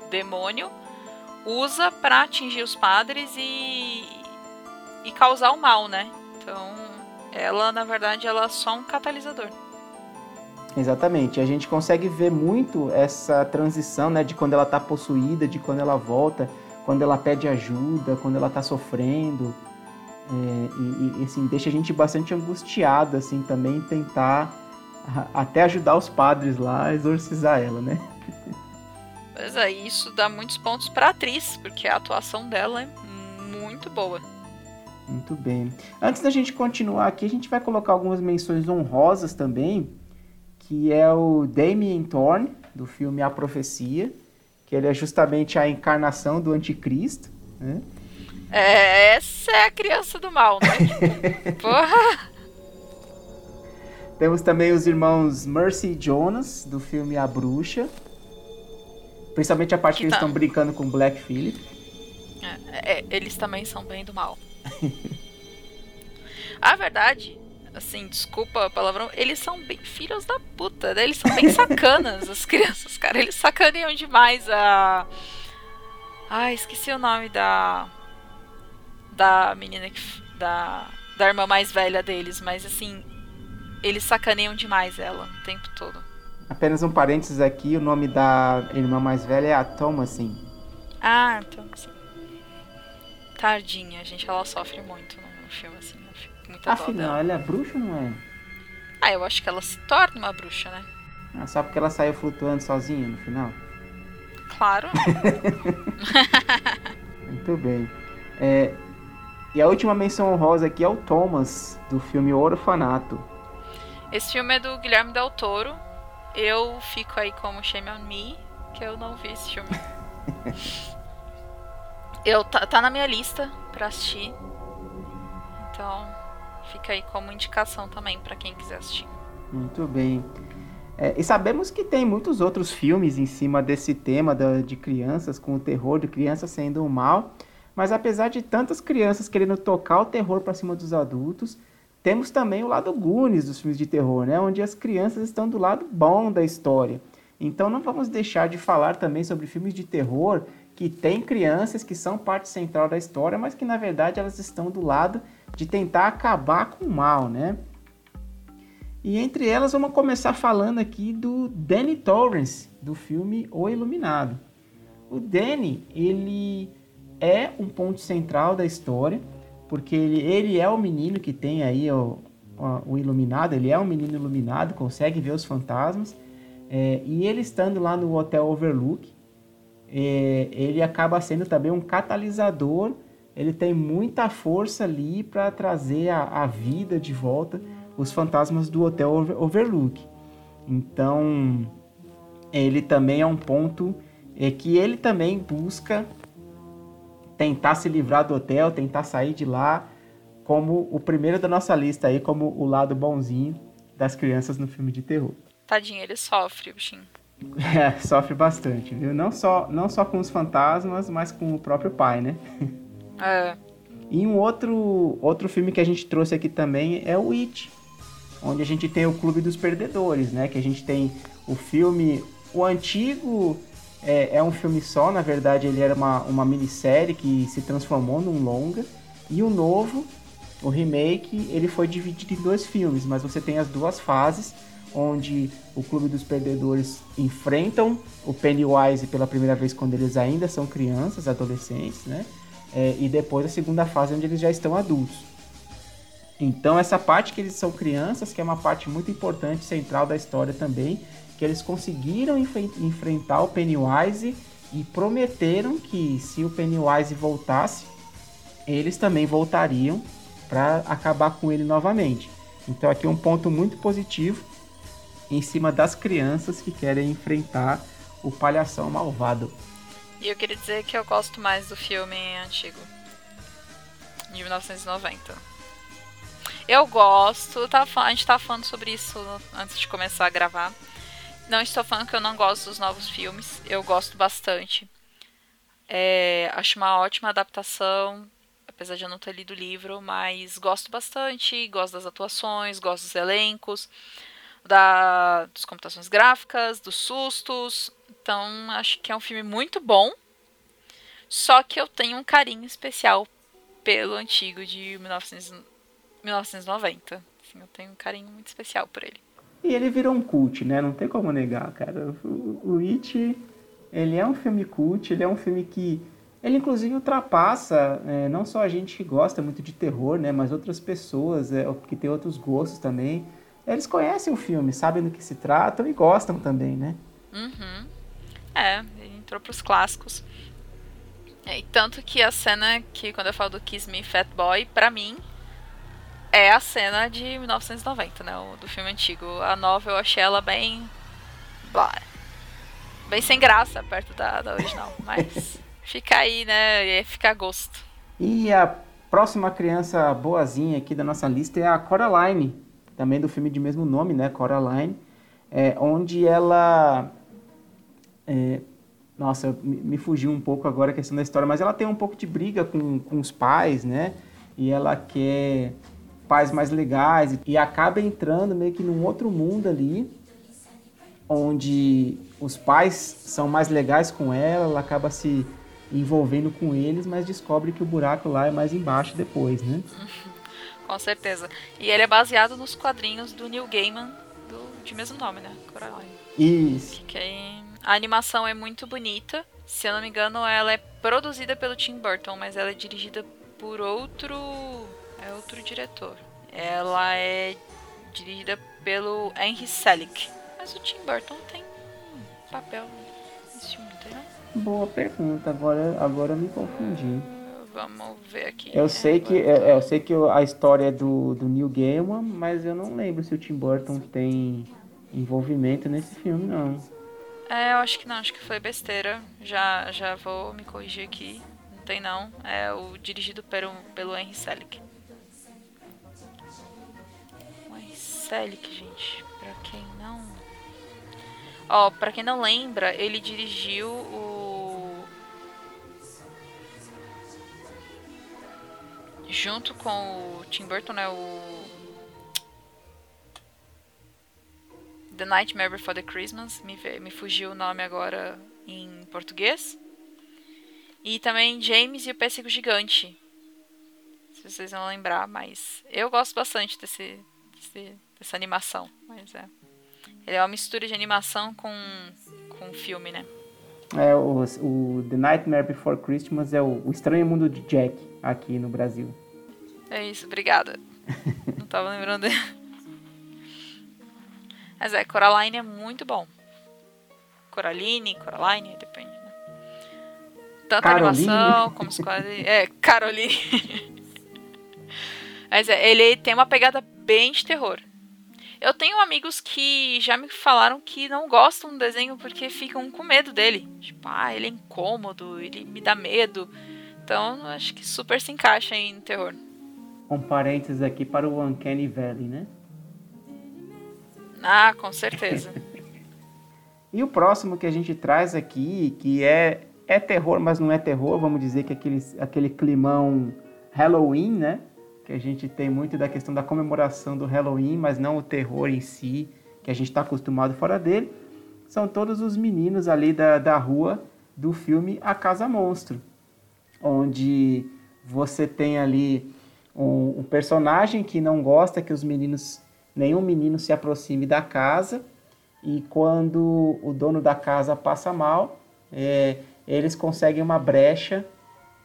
o demônio, usa pra atingir os padres e, e causar o mal, né? Então, ela, na verdade, ela é só um catalisador. Exatamente. A gente consegue ver muito essa transição, né, de quando ela está possuída, de quando ela volta, quando ela pede ajuda, quando ela está sofrendo. É, e, e, assim, deixa a gente bastante angustiado, assim, também tentar a- até ajudar os padres lá a exorcizar ela, né? Mas aí isso dá muitos pontos pra atriz, porque a atuação dela é muito boa. Muito bem. Antes da gente continuar aqui, a gente vai colocar algumas menções honrosas também, que é o Damien Thorne, do filme A Profecia, que ele é justamente a encarnação do anticristo, né? É, essa é a criança do mal, né? [laughs] Porra! Temos também os irmãos Mercy e Jonas, do filme A Bruxa. Principalmente a parte que, Que eles tá- estão brincando com Black Phillip. É, eles também são bem do mal. A verdade, assim, desculpa a palavrão, eles são bem filhos da puta, né? Eles são bem sacanas, as crianças, cara. Eles sacaneiam demais a. Ai, esqueci o nome da. Da menina que. Da. Da irmã mais velha deles, mas assim. Eles sacaneiam demais ela o tempo todo. Apenas um parênteses aqui, o nome da irmã mais velha é a Thomasin. Ah. Assim. Tardinha, gente, ela sofre muito no, filme, assim. Muita dó Afinal, dela. ela é bruxa ou não é? Ah, eu acho que ela se torna uma bruxa, né? Ah, só porque ela saiu flutuando sozinha no final? Claro. [laughs] [laughs] Muito bem. É, e a última menção honrosa aqui é o Thomas, do filme Orfanato. Esse filme é do Guilherme Del Toro. Eu fico aí como Shame on Me, que eu não vi esse filme. [laughs] eu tá, tá na minha lista pra assistir. Então, fica aí como indicação também pra quem quiser assistir. Muito bem. É, e sabemos que tem muitos outros filmes em cima desse tema da- de crianças, com o terror de crianças sendo o mal. Mas apesar de tantas crianças querendo tocar o terror para cima dos adultos, temos também o lado Goonies dos filmes de terror, né? Onde as crianças estão do lado bom da história. Então não vamos deixar de falar também sobre filmes de terror que têm crianças que são parte central da história, mas que na verdade elas estão do lado de tentar acabar com o mal, né? E entre elas, vamos começar falando aqui do Danny Torrance, do filme O Iluminado. O Danny, ele é um ponto central da história, porque ele, ele é o menino que tem aí o, o, iluminado, ele é um menino iluminado, consegue ver os fantasmas, é, e ele estando lá no Hotel Overlook, é, ele acaba sendo também um catalisador, ele tem muita força ali para trazer a, a vida de volta os fantasmas do Hotel Over- Overlook. Então, ele também é um ponto é que ele também busca tentar se livrar do hotel, tentar sair de lá, como o primeiro da nossa lista aí, como o lado bonzinho das crianças no filme de terror. Tadinho, ele sofre, o bichinho. [laughs] É, sofre bastante, viu? Não só, não só com os fantasmas, mas com o próprio pai, né? É. E um outro, outro filme que a gente trouxe aqui também é o It, onde a gente tem o Clube dos Perdedores, né? Que a gente tem o filme, o antigo é, é um filme só, na verdade ele era uma, uma minissérie que se transformou num longa, e o novo, o remake, ele foi dividido em dois filmes, mas você tem as duas fases, onde o Clube dos Perdedores enfrentam o Pennywise pela primeira vez quando eles ainda são crianças, adolescentes, né? É, e depois a segunda fase onde eles já estão adultos. Então essa parte que eles são crianças, que é uma parte muito importante, central da história também, que eles conseguiram enfrentar o Pennywise e prometeram que se o Pennywise voltasse, eles também voltariam para acabar com ele novamente. Então aqui um ponto muito positivo em cima das crianças que querem enfrentar o palhação malvado. E eu queria dizer que eu gosto mais do filme antigo. De 1990. Eu gosto, tá, a gente tava falando sobre isso antes de começar a gravar. Não estou falando que eu não gosto dos novos filmes, eu gosto bastante. É, acho uma ótima adaptação, apesar de eu não ter lido o livro, mas gosto bastante, gosto das atuações, gosto dos elencos, da, das computações gráficas, dos sustos. Então, acho que é um filme muito bom. Só que eu tenho um carinho especial pelo antigo de 1900 1990. Assim, eu tenho um carinho muito especial por ele. E ele virou um cult, né? Não tem como negar, cara. O, o It, ele é um filme cult, ele é um filme que... Ele, inclusive, ultrapassa é, não só a gente que gosta muito de terror, né? Mas outras pessoas é, que tem outros gostos também. Eles conhecem o filme, sabem do que se tratam e gostam também, né? Uhum. É, entrou pros clássicos. E tanto que a cena que, quando eu falo do Kiss Me Fat Boy, pra mim, é a cena de 1990, né? o- Do filme antigo. A nova eu achei ela bem. blá, bem sem graça perto da, da original. [laughs] Mas fica aí, né? E fica a gosto. E a próxima criança boazinha aqui da nossa lista é a Coraline, também do filme de mesmo nome, né? Coraline, é, onde ela. é, nossa, me me fugiu um pouco agora a questão da história, mas ela tem um pouco de briga com, com os pais, né? E ela quer pais mais legais e- acaba entrando meio que num outro mundo ali, onde os pais são mais legais com ela, ela acaba se envolvendo com eles, mas descobre que o buraco lá é mais embaixo depois, né? [laughs] Com certeza. E ele é baseado nos quadrinhos do Neil Gaiman, do, de mesmo nome, né? Coraline. Isso. Que aí a animação é muito bonita. Se eu não me engano, ela é produzida pelo Tim Burton, mas ela é dirigida por outro é outro diretor. Ela é dirigida pelo Henry Selick. Mas o Tim Burton tem um papel nesse filme, entendeu? Boa pergunta, agora, agora eu me confundi. Vamos ver aqui. Eu sei que, eu, eu sei que a história é do, do Neil Gaiman, mas eu não lembro se o Tim Burton tem envolvimento nesse filme, não. É, eu acho que não, acho que foi besteira. Já, já vou me corrigir aqui. Não tem não. É o dirigido pelo, pelo Henry Selick. Selick, gente, pra quem não. Ó, pra quem não lembra, ele dirigiu o. Junto com o Tim Burton, né? O. The Nightmare Before the Christmas. Me, me fugiu o nome agora em português. E também James e o Pêssego Gigante. Se vocês vão lembrar, mas eu gosto bastante desse, desse- dessa animação. Mas é. Ele é uma mistura de animação com, com filme, né? É, o, o The Nightmare Before Christmas é o, o Estranho Mundo de Jack, aqui no Brasil. É isso, obrigada. Não tava lembrando dele. Mas é, Coraline é muito bom. Coraline, Coraline, depende, né? Tanto Caroline. animação como os quadrinhos. É, Caroline. [laughs] Mas é, ele tem uma pegada bem de terror. Eu tenho amigos que já me falaram que não gostam do desenho porque ficam com medo dele. Tipo, ah, ele é incômodo, ele me dá medo. Então, acho que super se encaixa aí no terror. Um parênteses aqui para o Uncanny Valley, né? Ah, com certeza. [laughs] E o próximo que a gente traz aqui, que é, é terror, mas não é terror, vamos dizer que é aquele, aquele climão Halloween, né? Que a gente tem muito da questão da comemoração do Halloween, mas não o terror em si, que a gente está acostumado fora dele. São todos os meninos ali da, da rua do filme A Casa Monstro, onde você tem ali um, um personagem que não gosta que os meninos, nenhum menino se aproxime da casa, e quando o dono da casa passa mal, é, eles conseguem uma brecha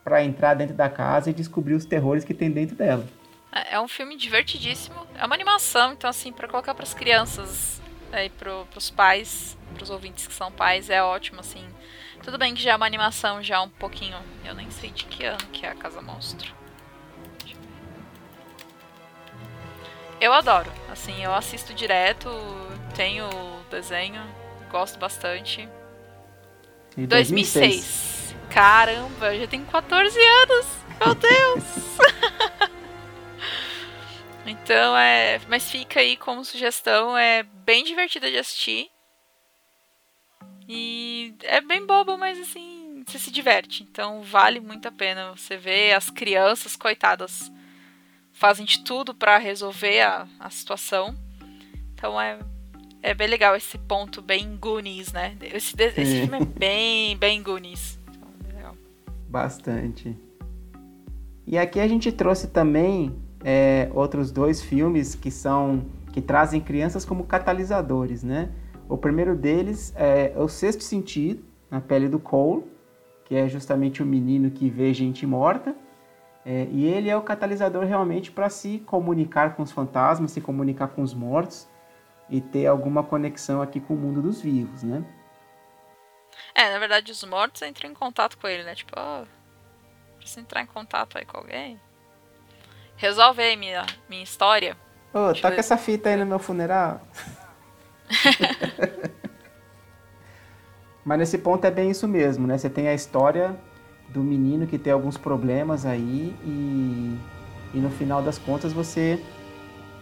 para entrar dentro da casa e descobrir os terrores que tem dentro dela. É é um filme divertidíssimo. É uma animação, então assim, pra colocar pras crianças né, e pro, pros pais, pros ouvintes que são pais, é ótimo, assim. Tudo bem que já é uma animação já um pouquinho. Eu nem sei de que ano que é a Casa Monstro. Eu adoro. Assim, eu assisto direto, tenho o desenho, gosto bastante. Em 2006. Caramba, eu já tenho 14 anos. Meu Deus. [laughs] então é, mas fica aí como sugestão, é bem divertida de assistir. E é bem bobo, mas assim, você se diverte. Então vale muito a pena você ver as crianças coitadas fazem de tudo pra resolver a, a situação. Então é é bem legal esse ponto bem Goonies, né? Esse, esse filme é bem, bem Goonies. Bastante. E aqui a gente trouxe também é, outros dois filmes que são que trazem crianças como catalisadores, né? O primeiro deles é O Sexto Sentido, na pele do Cole, que é justamente o menino que vê gente morta. É, e ele é o catalisador realmente para se comunicar com os fantasmas, se comunicar com os mortos e ter alguma conexão aqui com o mundo dos vivos, né? É, na verdade, os mortos entram em contato com ele, né? Tipo, ó, precisa entrar em contato aí com alguém. Resolve aí minha, minha história. Ô, Deixa eu toca ver. essa fita aí no meu funeral. [laughs] Mas nesse ponto é bem isso mesmo, né? Você tem a história do menino que tem alguns problemas aí e, e no final das contas você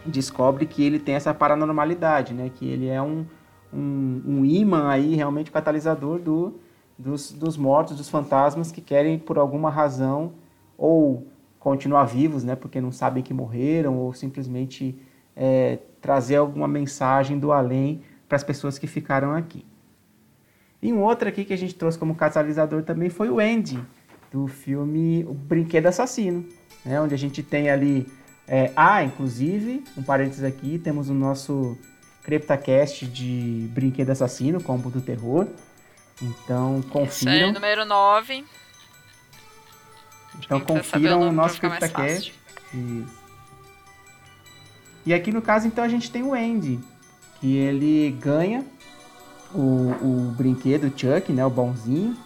descobre que ele tem essa paranormalidade, né? Que ele é um, um, um imã aí, realmente catalisador do, dos, dos mortos, dos fantasmas que querem por alguma razão ou continuar vivos, né? Porque não sabem que morreram ou simplesmente é, trazer alguma mensagem do além para as pessoas que ficaram aqui. E um outro aqui que a gente trouxe como catalisador também foi o Andy, do filme O Brinquedo Assassino, né? onde a gente tem ali. É, ah, inclusive, um parênteses aqui, temos o nosso CryptaCast de Brinquedo Assassino, Combo do Terror. Então, Isso aí, confiram. número 9. Então, confiram o nosso CryptaCast. Isso. E aqui no caso, então, a gente tem o Andy, que ele ganha o, o brinquedo Chuck, né, o bonzinho,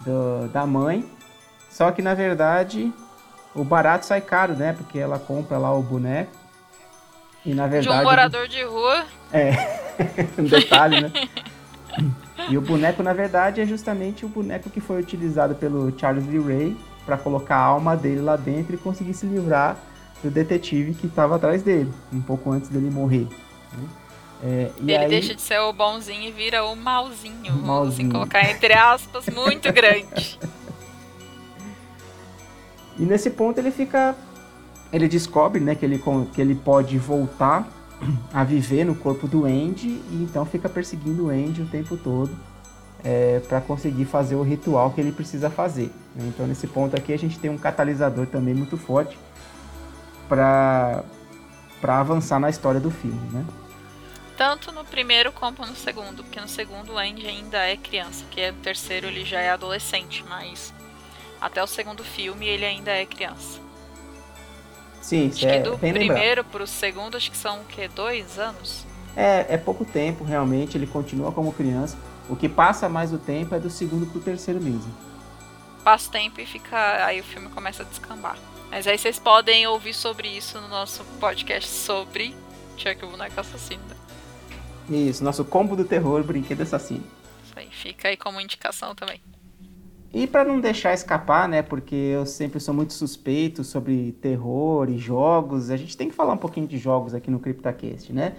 do- da mãe. Só que, na verdade, o barato sai caro, né, porque ela compra lá o boneco. E, na De verdade... um morador de rua. [laughs] um detalhe, né? E o boneco, na verdade, é justamente o boneco que foi utilizado pelo Charles Lee Ray para colocar a alma dele lá dentro e conseguir se livrar do detetive que estava atrás dele, um pouco antes dele morrer. né? É, e ele aí, deixa de ser o bonzinho e vira o malzinho. Vamos Malzinho. assim colocar entre aspas muito [laughs] grande. E nesse ponto ele fica. Ele descobre né, que, ele, que ele pode voltar a viver no corpo do Andy e então fica perseguindo o Andy o tempo todo para conseguir fazer o ritual que ele precisa fazer. né? Então nesse ponto aqui a gente tem um catalisador também muito forte para avançar na história do filme. Né? Tanto no primeiro como no segundo. Porque no segundo o Andy ainda é criança. Que no terceiro ele já é adolescente. Mas até o segundo filme ele ainda é criança. Sim, Acho é que do primeiro pro segundo, acho que são o quê? Dois anos? É, é pouco tempo, realmente, ele continua como criança. O que passa mais o tempo é do segundo pro terceiro mesmo. Passa o tempo e fica. Aí o filme começa a descambar. Mas aí vocês podem ouvir sobre isso no nosso podcast sobre Chuck o Boneco Assassino. Isso, nosso combo do terror, brinquedo assassino. Isso aí, fica aí como indicação também. E para não deixar escapar, né, porque eu sempre sou muito suspeito sobre terror e jogos, a gente tem que falar um pouquinho de jogos aqui no CryptoCast, né?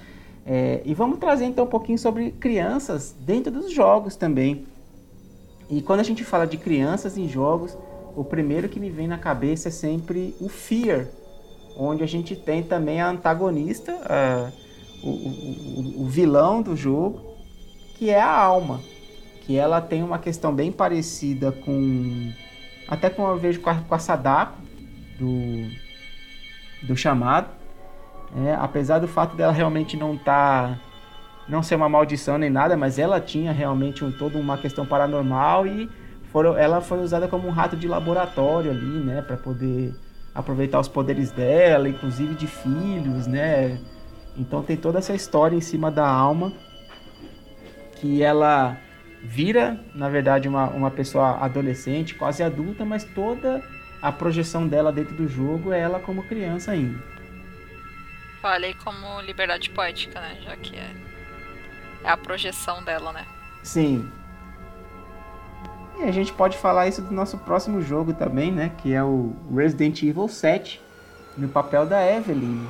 É, e vamos trazer então um pouquinho sobre crianças dentro dos jogos também. E quando a gente fala de crianças em jogos, o primeiro que me vem na cabeça é sempre o Fear, onde a gente tem também a antagonista, a- o- o- o vilão do jogo, que é a alma que ela tem uma questão bem parecida com até com eu vejo com a, com a Sadako do do chamado né? apesar do fato dela realmente não tá não ser uma maldição nem nada mas ela tinha realmente um, toda uma questão paranormal e foram, ela foi usada como um rato de laboratório ali né para poder aproveitar os poderes dela inclusive de filhos né então tem toda essa história em cima da alma que ela vira, na verdade, uma, uma pessoa adolescente, quase adulta, mas toda a projeção dela dentro do jogo é ela como criança ainda. Falei como liberdade poética, né? Já que é, é a projeção dela, né? Sim. E a gente pode falar isso do nosso próximo jogo também, né? Que é o Resident Evil 7, no papel da Evelyn,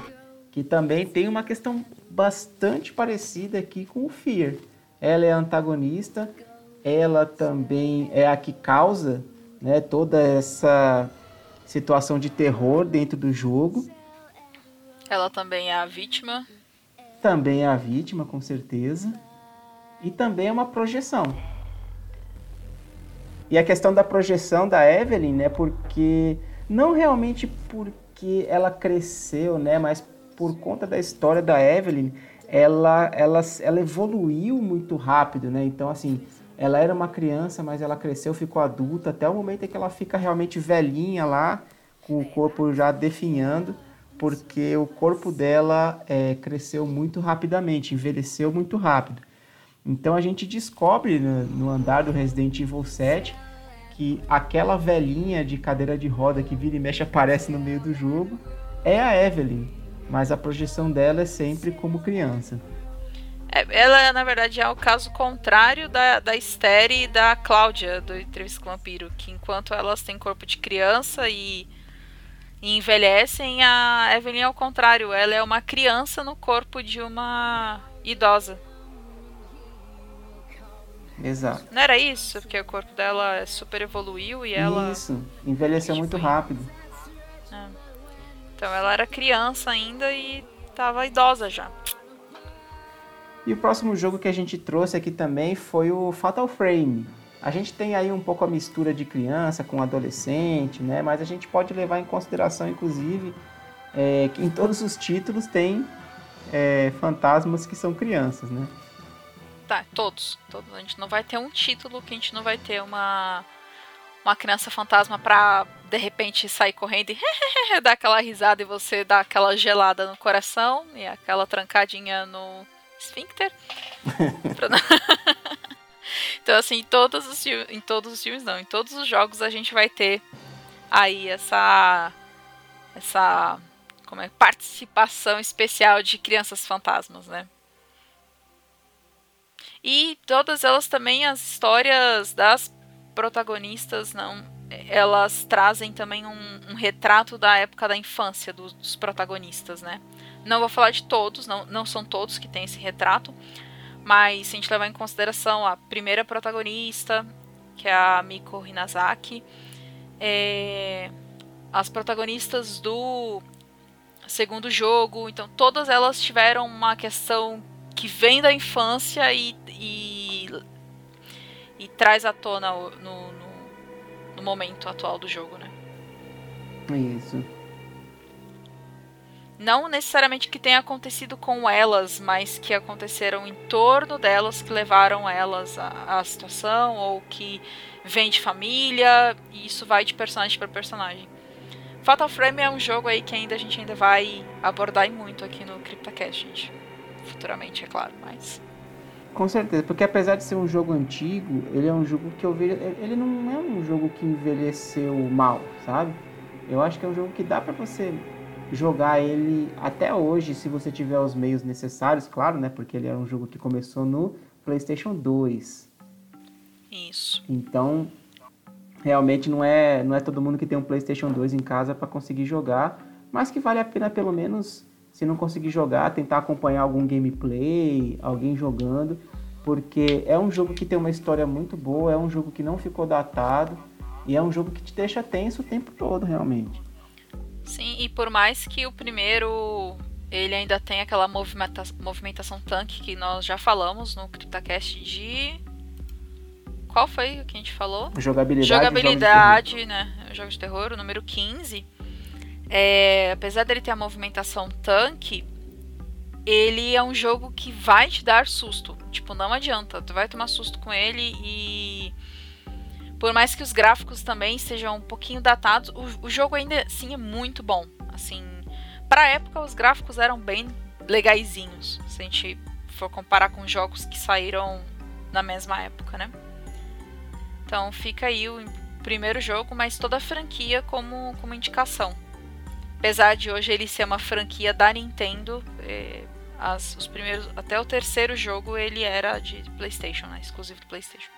que também tem uma questão bastante parecida aqui com o Fear. Ela é antagonista, ela também é a que causa né, toda essa situação de terror dentro do jogo. Ela também é a vítima. Também é a vítima, com certeza. E também é uma projeção. E a questão da projeção da Evelyn, né? Porque não realmente porque ela cresceu, né? Mas por conta da história da Evelyn, ela, ela, ela evoluiu muito rápido, né? Então, assim, ela era uma criança, mas ela cresceu, ficou adulta, até o momento em que ela fica realmente velhinha lá, com o corpo já definhando, porque o corpo dela é, cresceu muito rapidamente, envelheceu muito rápido. Então a gente descobre no, no andar do Resident Evil 7 que aquela velhinha de cadeira de roda que vira e mexe aparece no meio do jogo é a Evelyn, mas a projeção dela é sempre como criança. É, ela, na verdade, é o caso contrário da, da Esther e da Cláudia, do Entrevista com o Vampiro, que enquanto elas têm corpo de criança e, e envelhecem, a Evelyn é o contrário. Ela é uma criança no corpo de uma idosa. Exato. Não era isso? Porque o corpo dela super evoluiu e ela. Isso, envelheceu muito rápido. Então ela era criança ainda e tava idosa já. E o próximo jogo que a gente trouxe aqui também foi o Fatal Frame. A gente tem aí um pouco a mistura de criança com adolescente, né? Mas a gente pode levar em consideração, inclusive, é, que em todos os títulos tem é, fantasmas que são crianças, né? Tá, todos, todos. A gente não vai ter um título que a gente não vai ter uma, uma criança fantasma pra de repente sair correndo e [laughs] dar aquela risada e você dar aquela gelada no coração e aquela trancadinha no esfíncter. [laughs] [laughs] Então, assim, em todos os. Em todos os filmes, não, em todos os jogos a gente vai ter aí essa. Essa. Como é? Participação especial de crianças fantasmas, né? E todas elas também, as histórias das protagonistas, não. Elas trazem também um, um retrato da época da infância dos, dos protagonistas, né? Não vou falar de todos, não, não são todos que têm esse retrato, mas se a gente levar em consideração a primeira protagonista, que é a Miko Hinazaki, é, as protagonistas do segundo jogo, então todas elas tiveram uma questão que vem da infância e, e, e traz à tona no, no, no momento atual do jogo, né? Isso. Não necessariamente que tenha acontecido com elas, mas que aconteceram em torno delas, que levaram elas à, à situação, ou que vem de família, e isso vai de personagem para personagem. Fatal Frame é um jogo aí que ainda a gente ainda vai abordar muito aqui no CryptoCast, gente. Futuramente, é claro, mas. Com certeza, porque apesar de ser um jogo antigo, ele é um jogo que eu vejo. Ele não é um jogo que envelheceu mal, sabe? Eu acho que é um jogo que dá pra você jogar ele até hoje, se você tiver os meios necessários, claro, né? Porque ele era um jogo que começou no PlayStation 2. Isso. Então, realmente não é, não é todo mundo que tem um PlayStation 2 em casa para conseguir jogar, mas que vale a pena pelo menos, se não conseguir jogar, tentar acompanhar algum gameplay, alguém jogando, porque é um jogo que tem uma história muito boa, é um jogo que não ficou datado e é um jogo que te deixa tenso o tempo todo, realmente. Sim, e por mais que o primeiro ele ainda tem aquela movimenta movimentação tanque que nós já falamos no CryptoCast de. Qual foi o que a gente falou? Jogabilidade. Jogabilidade, né? Jogo de terror, o número 15. É, apesar dele ter a movimentação tanque, ele é um jogo que vai te dar susto. Tipo, não adianta. Tu vai tomar susto com ele e. Por mais que os gráficos também sejam um pouquinho datados, o, o jogo ainda assim é muito bom. Assim, pra época os gráficos eram bem legaisinhos. Se a gente for comparar com jogos que saíram na mesma época, né? Então fica aí o primeiro jogo, mas toda a franquia como, como indicação. Apesar de hoje ele ser uma franquia da Nintendo, eh, as- os primeiros, até o terceiro jogo ele era de PlayStation, né? Exclusivo do PlayStation.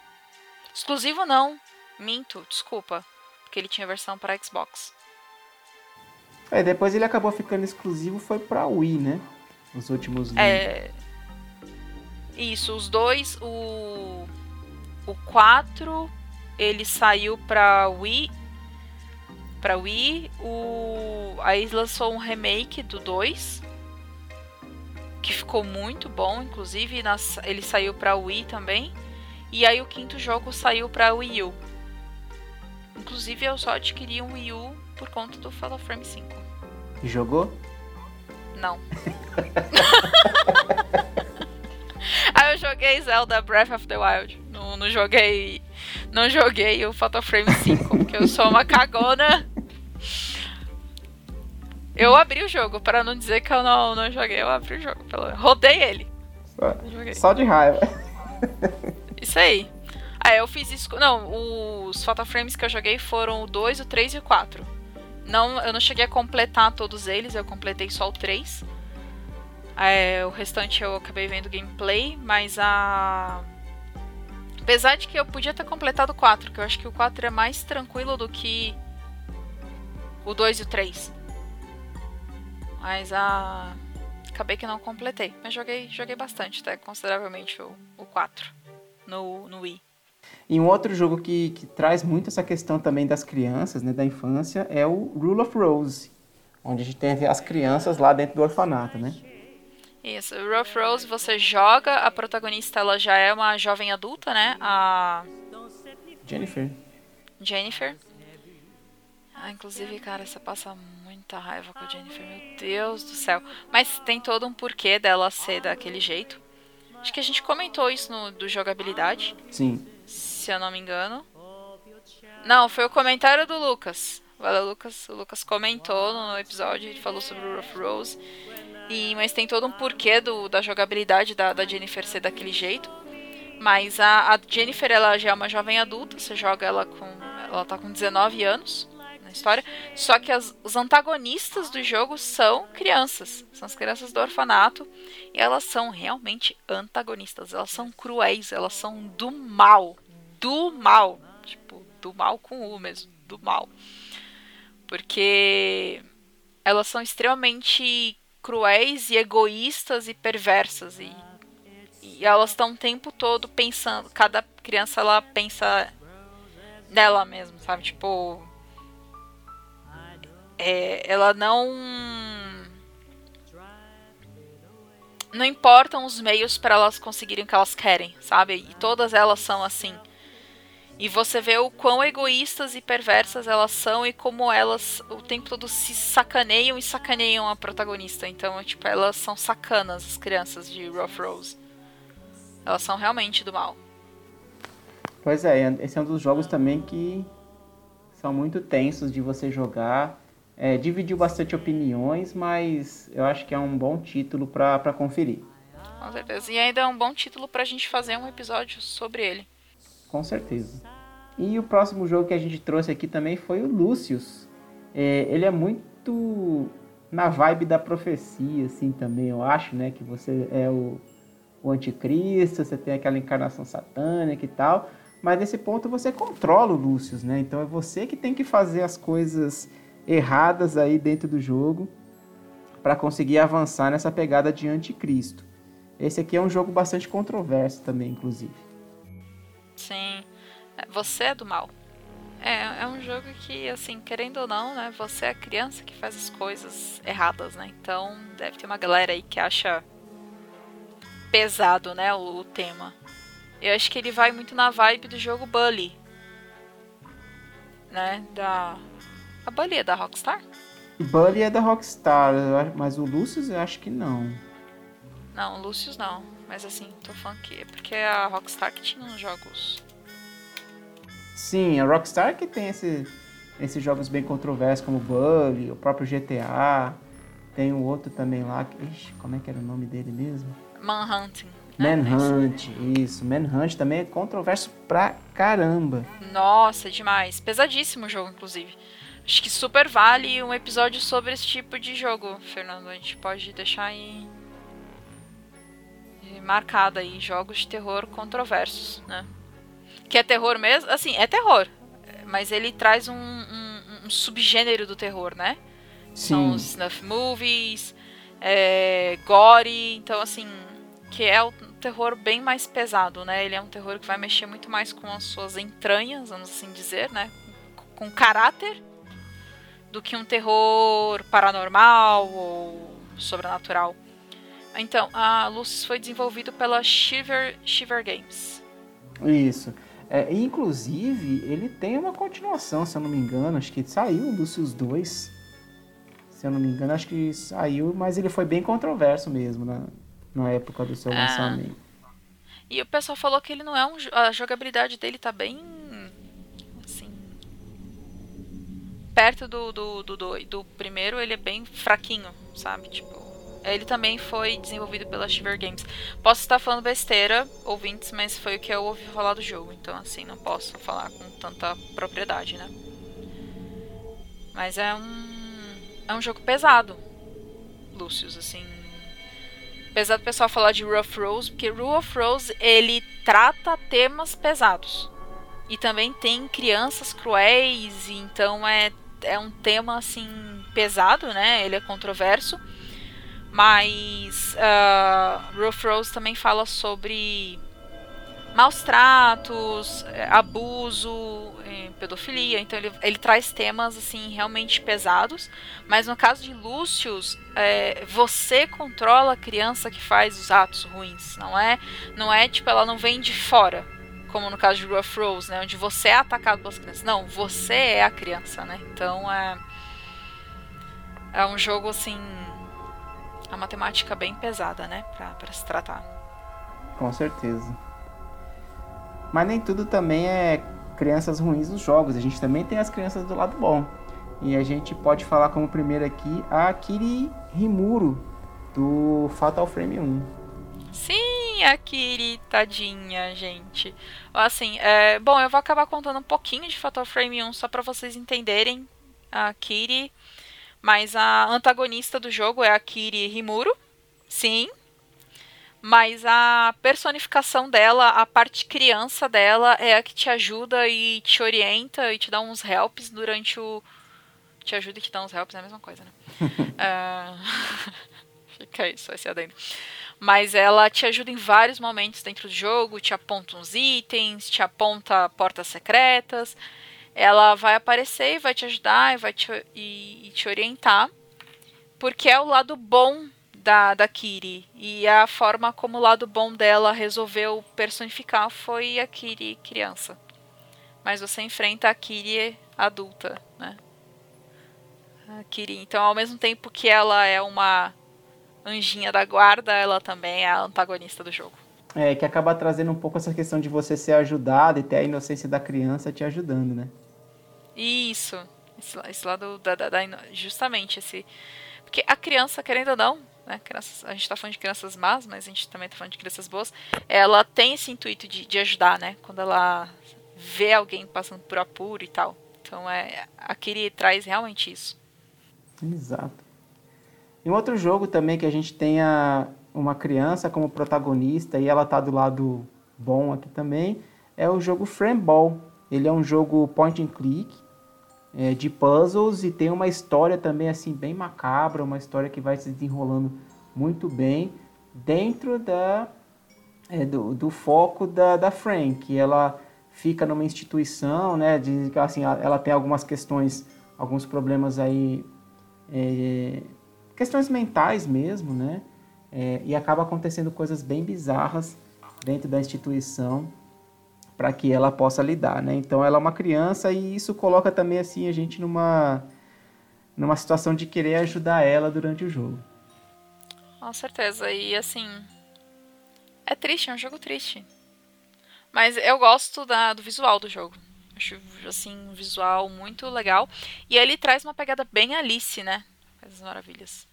Exclusivo não, minto, desculpa, porque ele tinha versão para Xbox. É, depois ele acabou ficando exclusivo, foi pra Wii, né? Os últimos É. Isso, os dois, o. O 4 ele saiu pra Wii. Pra Wii. O. Aí lançou um remake do 2. Que ficou muito bom, inclusive nas- ele saiu pra Wii também. E aí o quinto jogo saiu pra Wii U. Inclusive eu só adquiri um Wii U por conta do Fatal Frame 5. Jogou? Não. [laughs] Aí eu joguei Zelda Breath of the Wild. Não, não joguei. Não joguei o Fatal Frame 5, porque eu sou uma cagona. Eu abri o jogo, para não dizer que eu não, não joguei, eu abri o jogo. Pelo... Rodei ele. Joguei. só de raiva. Isso aí. Aí eu fiz isso. Não, os Fatal Frames que eu joguei foram o 2, o 3 e o 4. Não, eu não cheguei a completar todos eles, eu completei só o 3. É, o restante eu acabei vendo gameplay, mas a. Apesar de que eu podia ter completado o 4, que eu acho que o 4 é mais tranquilo do que o 2 e o 3. Mas a. Acabei que não completei. Mas joguei, joguei bastante, até consideravelmente o, o 4 no, no Wii. E um outro jogo que, que traz muito essa questão também das crianças, né, da infância, é o Rule of Rose, onde a gente tem as crianças lá dentro do orfanato, né? Isso, o Rough Rose você joga, a protagonista ela já é uma jovem adulta, né? A Jennifer. Jennifer. Ah, inclusive, cara, você passa muita raiva com a Jennifer, meu Deus do céu. Mas tem todo um porquê dela ser daquele jeito. Acho que a gente comentou isso no do jogabilidade, Sim. se eu não me engano. Não, foi o comentário do Lucas. Valeu, Lucas. O Lucas comentou no episódio, ele falou sobre o Rough Rose. E, mas tem todo um porquê do, da jogabilidade da, da Jennifer ser daquele jeito. Mas a, a Jennifer, ela já é uma jovem adulta, você joga ela com. Ela tá com 19 anos história. Só que as, os antagonistas do jogo são crianças. São as crianças do orfanato. E elas são realmente antagonistas. Elas são cruéis, elas são do mal. Do mal. Tipo, do mal com U mesmo. Do mal. Porque elas são extremamente cruéis e egoístas e perversas. E, e elas estão o tempo todo pensando. Cada criança ela pensa nela mesmo, sabe? Tipo. É, ela não. Não importam os meios para elas conseguirem o que elas querem, sabe? E todas elas são assim. E você vê o quão egoístas e perversas elas são e como elas o tempo todo se sacaneiam e sacaneiam a protagonista. Então, tipo, elas são sacanas, as crianças de Rough Rose. Elas são realmente do mal. Pois é, esse é um dos jogos também que são muito tensos de você jogar. É, dividiu bastante opiniões, mas eu acho que é um bom título pra conferir. Com certeza. E ainda é um bom título pra gente fazer um episódio sobre ele. Com certeza. E o próximo jogo que a gente trouxe aqui também foi o Lucius. É, ele é muito na vibe da profecia, assim, também, eu acho, né? Que você é o, o anticristo, você tem aquela encarnação satânica e tal. Mas nesse ponto você controla o Lucius, né? Então é você que tem que fazer as coisas erradas aí dentro do jogo para conseguir avançar nessa pegada de anticristo. Esse aqui é um jogo bastante controverso também, inclusive. Sim. É, Você é do mal. É, é um jogo que, assim, querendo ou não, né? Você é a criança que faz as coisas erradas, né? Então deve ter uma galera aí que acha pesado, né? O, o tema. Eu acho que ele vai muito na vibe do jogo Bully. Né? Da. A Bully é da Rockstar? Bully é da Rockstar, mas o Lucius eu acho que não. Não, Lucius não. Mas assim, tô falando que é porque é a Rockstar que tinha uns jogos. Sim, a Rockstar que tem esse- esses jogos bem controversos como Bully, o próprio GTA. Tem o outro também lá. que- Ixi, como é que era o nome dele mesmo? Manhunting. né? Manhunt, isso. Manhunt também é controverso pra caramba. Nossa, demais. Pesadíssimo o jogo, inclusive. Acho que super vale um episódio sobre esse tipo de jogo, Fernando. A gente pode deixar aí. marcado aí jogos de terror controversos, né? Que é terror mesmo? Assim, é terror. Mas ele traz um, um- um subgênero do terror, né? São Sim, os snuff movies, é, gore, então assim, que é um terror bem mais pesado, né? Ele é um terror que vai mexer muito mais com as suas entranhas, vamos assim dizer, né? Com caráter, do que um terror paranormal ou sobrenatural. Então, a Lucis foi desenvolvido pela Shiver, Shiver Games. isso. É, inclusive, ele tem uma continuação, se eu não me engano. Acho que saiu o Lucius 2. Se eu não me engano, acho que saiu, mas ele foi bem controverso mesmo na, na época do seu Ah. lançamento. E o pessoal falou que ele não é um. A jogabilidade dele tá bem. Assim. Perto do, do, do, do, do primeiro, ele é bem fraquinho, sabe? Tipo. Ele também foi desenvolvido pela Shiver Games. Posso estar falando besteira, ouvintes, mas foi o que eu ouvi falar do jogo. Então, assim, não posso falar com tanta propriedade, né? Mas é um. É um jogo pesado, Lucius, assim. Apesar do pessoal falar de Rough Rose, porque Rough Rose ele trata temas pesados. E também tem crianças cruéis, então é, é um tema assim pesado, né? Ele é controverso. Mas uh, Rough Rose também fala sobre maus tratos, eh, abuso, eh, pedofilia. Então ele, ele traz temas assim realmente pesados. Mas no caso de Lúcius, é, você controla a criança que faz os atos ruins. Não é, não é tipo ela não vem de fora, como no caso de Rough Rose, né, onde você é atacado pelas crianças. Não, você é a criança, né? Então é é um jogo assim a matemática bem pesada, né, para para se tratar. Com certeza. Mas nem tudo também é crianças ruins nos jogos. A gente também tem as crianças do lado bom. E a gente pode falar como primeiro aqui a Kiri Rimuro, do Fatal Frame 1. Sim, a Kiri, tadinha, gente. Assim, é, bom, eu vou acabar contando um pouquinho de Fatal Frame 1 só pra vocês entenderem a Kiri. Mas a antagonista do jogo é a Kiri Rimuro. Sim. Mas a personificação dela, a parte criança dela, é a que te ajuda e te orienta e te dá uns helps durante o. Te ajuda e te dá uns helps, é a mesma coisa, né? Ah, [laughs] [laughs] Fica aí, só esse adendo. Mas ela te ajuda em vários momentos dentro do jogo, te aponta uns itens, te aponta portas secretas. Ela vai aparecer e vai te ajudar e vai te, e, e te orientar. Porque é o lado bom da, da Kiri. E a forma como o lado bom dela resolveu personificar foi a Kiri criança. Mas você enfrenta a Kiri adulta, né? A Kiri. Então, ao mesmo tempo que ela é uma anjinha da guarda, ela também é a antagonista do jogo. É, que acaba trazendo um pouco essa questão de você ser ajudado e ter a inocência da criança te ajudando, né? Isso. Esse, esse lado da, da, da Justamente esse. Porque a criança, querendo ou não, né? Crianças, a gente tá falando de crianças más, mas a gente também tá falando de crianças boas. Ela tem esse intuito de, de ajudar, né? Quando ela vê alguém passando por apuro e tal. Então é. A Kiri traz realmente isso. Exato. Em outro jogo também que a gente tenha uma criança como protagonista e ela tá do lado bom aqui também, é o jogo Frameball. Ele é um jogo point and click, é, de puzzles e tem uma história também assim bem macabra, uma história que vai se desenrolando muito bem dentro da é, do, do foco da, da Fran, que ela fica numa instituição, né? De, assim, ela tem algumas questões, alguns problemas aí, é, questões mentais mesmo, né? É, e acaba acontecendo coisas bem bizarras dentro da instituição para que ela possa lidar, né? Então ela é uma criança e isso coloca também assim a gente numa numa situação de querer ajudar ela durante o jogo. Com certeza. E assim. É triste, é um jogo triste. Mas eu gosto da, do visual do jogo. Acho, assim, um visual muito legal. E ele traz uma pegada bem Alice, né? Coisas maravilhas.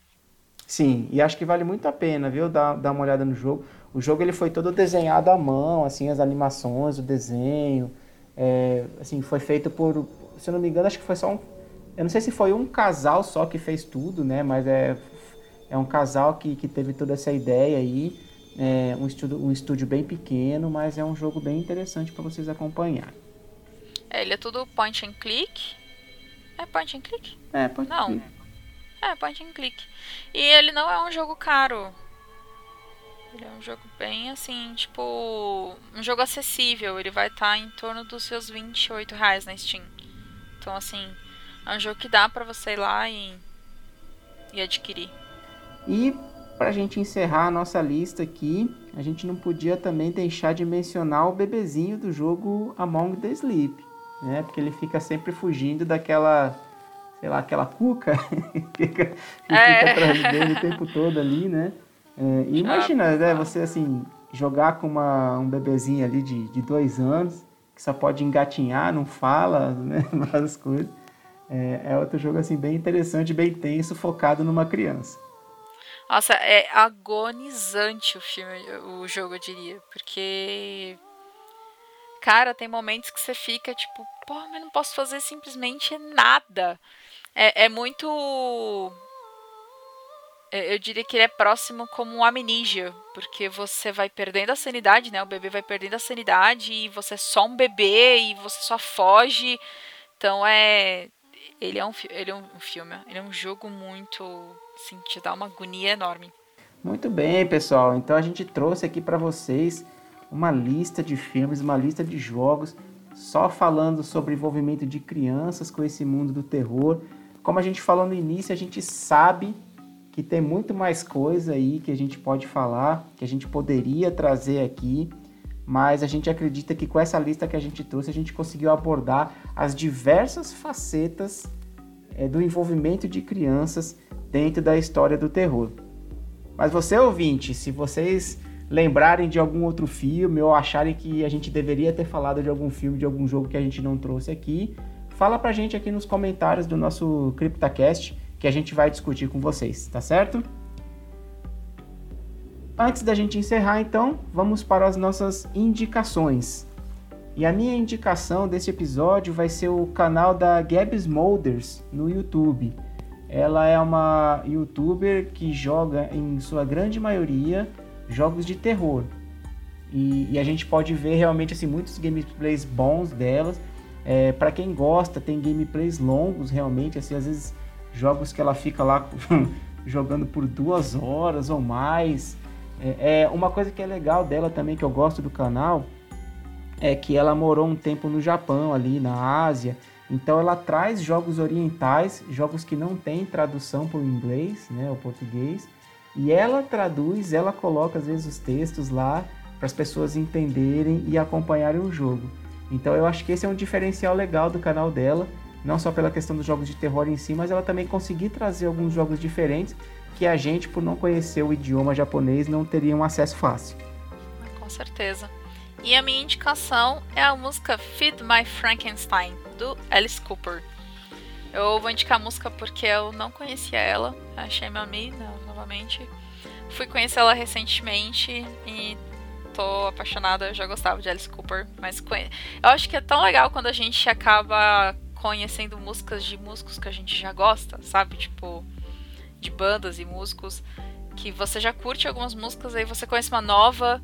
Sim, e acho que vale muito a pena, viu? Dar, dar uma olhada no jogo. O jogo ele foi todo desenhado à mão, assim, as animações, o desenho. é, assim, foi feito por, se eu não me engano, acho que foi só um. Eu não sei se foi um casal só que fez tudo, né? Mas é, é um casal que, que teve toda essa ideia aí. É um estúdio, um estúdio bem pequeno, mas é um jogo bem interessante para vocês acompanharem. É, ele é tudo point and click. É point and click? É, pode Não. ir. É, point and click. E ele não é um jogo caro. Ele é um jogo bem assim, tipo. Um jogo acessível. Ele vai estar em torno dos seus 28 reais na Steam. Então, assim, é um jogo que dá pra você ir lá e, e adquirir. E para a gente encerrar a nossa lista aqui, a gente não podia também deixar de mencionar o bebezinho do jogo Among the Sleep, né? Porque ele fica sempre fugindo daquela, sei lá, aquela cuca que [laughs] fica, que É. fica atrás dele o tempo todo ali, né? É, e imagina, né? Você assim jogar com uma, um bebezinho ali de, de dois anos que só pode engatinhar, não fala, [laughs] né? Várias coisas. É, é outro jogo assim bem interessante, bem tenso, focado numa criança. Nossa, é agonizante o filme, o jogo, eu diria. Porque. Cara, tem momentos que você fica tipo, pô, mas não posso fazer simplesmente nada. É, é muito. Eu diria que ele é próximo como um amnísia, porque você vai perdendo a sanidade, né? O bebê vai perdendo a sanidade e você é só um bebê e você só foge. Então é. Ele é um, ele é um filme, ele é um jogo muito. Assim, te dá uma agonia enorme. Muito bem, pessoal. Então a gente trouxe aqui para vocês uma lista de filmes, uma lista de jogos, só falando sobre envolvimento de crianças com esse mundo do terror. Como a gente falou no início, a gente sabe que tem muito mais coisa aí que a gente pode falar, que a gente poderia trazer aqui, mas a gente acredita que com essa lista que a gente trouxe, a gente conseguiu abordar as diversas facetas eh, do envolvimento de crianças dentro da história do terror. Mas você, ouvinte, se vocês lembrarem de algum outro filme ou acharem que a gente deveria ter falado de algum filme, de algum jogo que a gente não trouxe aqui, fala pra gente aqui nos comentários do nosso CryptoCast que a gente vai discutir com vocês, tá certo? Antes da gente encerrar, então, vamos para as nossas indicações. E a minha indicação desse episódio vai ser o canal da Gabs Molders no YouTube. Ela é uma youtuber que joga, em sua grande maioria, jogos de terror. E, e a gente pode ver realmente assim, muitos gameplays bons delas. É, para quem gosta, tem gameplays longos realmente, assim, às vezes jogos que ela fica lá [laughs] jogando por duas horas ou mais. É, é, uma coisa que é legal dela também, que eu gosto do canal, é que ela morou um tempo no Japão, ali na Ásia. Então ela traz jogos orientais, jogos que não tem tradução para o inglês, né, o português, e ela traduz, ela coloca às vezes os textos lá para as pessoas entenderem e acompanharem o jogo. Então eu acho que esse é um diferencial legal do canal dela, não só pela questão dos jogos de terror em si, mas ela também conseguir trazer alguns jogos diferentes que a gente, por não conhecer o idioma japonês, não teria um acesso fácil. Com certeza. E a minha indicação é a música Feed My Frankenstein, do Alice Cooper. Eu vou indicar a música porque eu não conhecia ela, achei meu amigo novamente. Fui conhecer ela recentemente e tô apaixonada, já gostava de Alice Cooper, mas eu acho que é tão legal quando a gente acaba conhecendo músicas de músicos que a gente já gosta, sabe? Tipo, de bandas e músicos que você já curte algumas músicas, aí você conhece uma nova,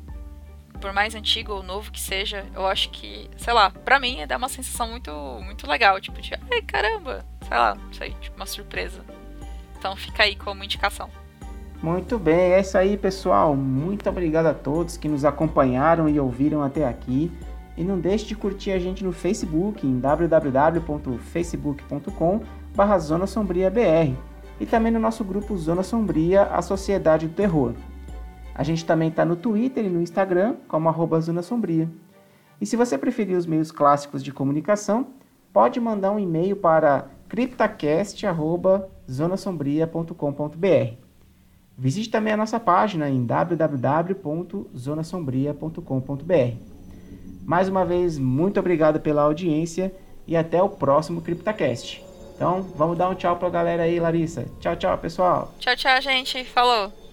por mais antigo ou novo que seja, eu acho que, sei lá, pra mim dá uma sensação muito, muito legal, tipo, de, ai caramba, sei lá, sei, tipo, uma surpresa. Então fica aí como indicação. Muito bem, é isso aí, pessoal. Muito obrigado a todos que nos acompanharam e ouviram até aqui. E não deixe de curtir a gente no Facebook em www.facebook.com.br Zona Sombria BR e também no nosso grupo Zona Sombria, a Sociedade do Terror. A gente também está no Twitter e no Instagram como Zona Sombria. E se você preferir os meios clássicos de comunicação, pode mandar um e-mail para criptacast.zonasombria.com.br. Visite também a nossa página em www.zonasombria.com.br. Mais uma vez, muito obrigado pela audiência e até o próximo CryptaCast. Então, vamos dar um tchau pra galera aí, Larissa. Tchau, tchau, pessoal. Tchau, tchau, gente. Falou.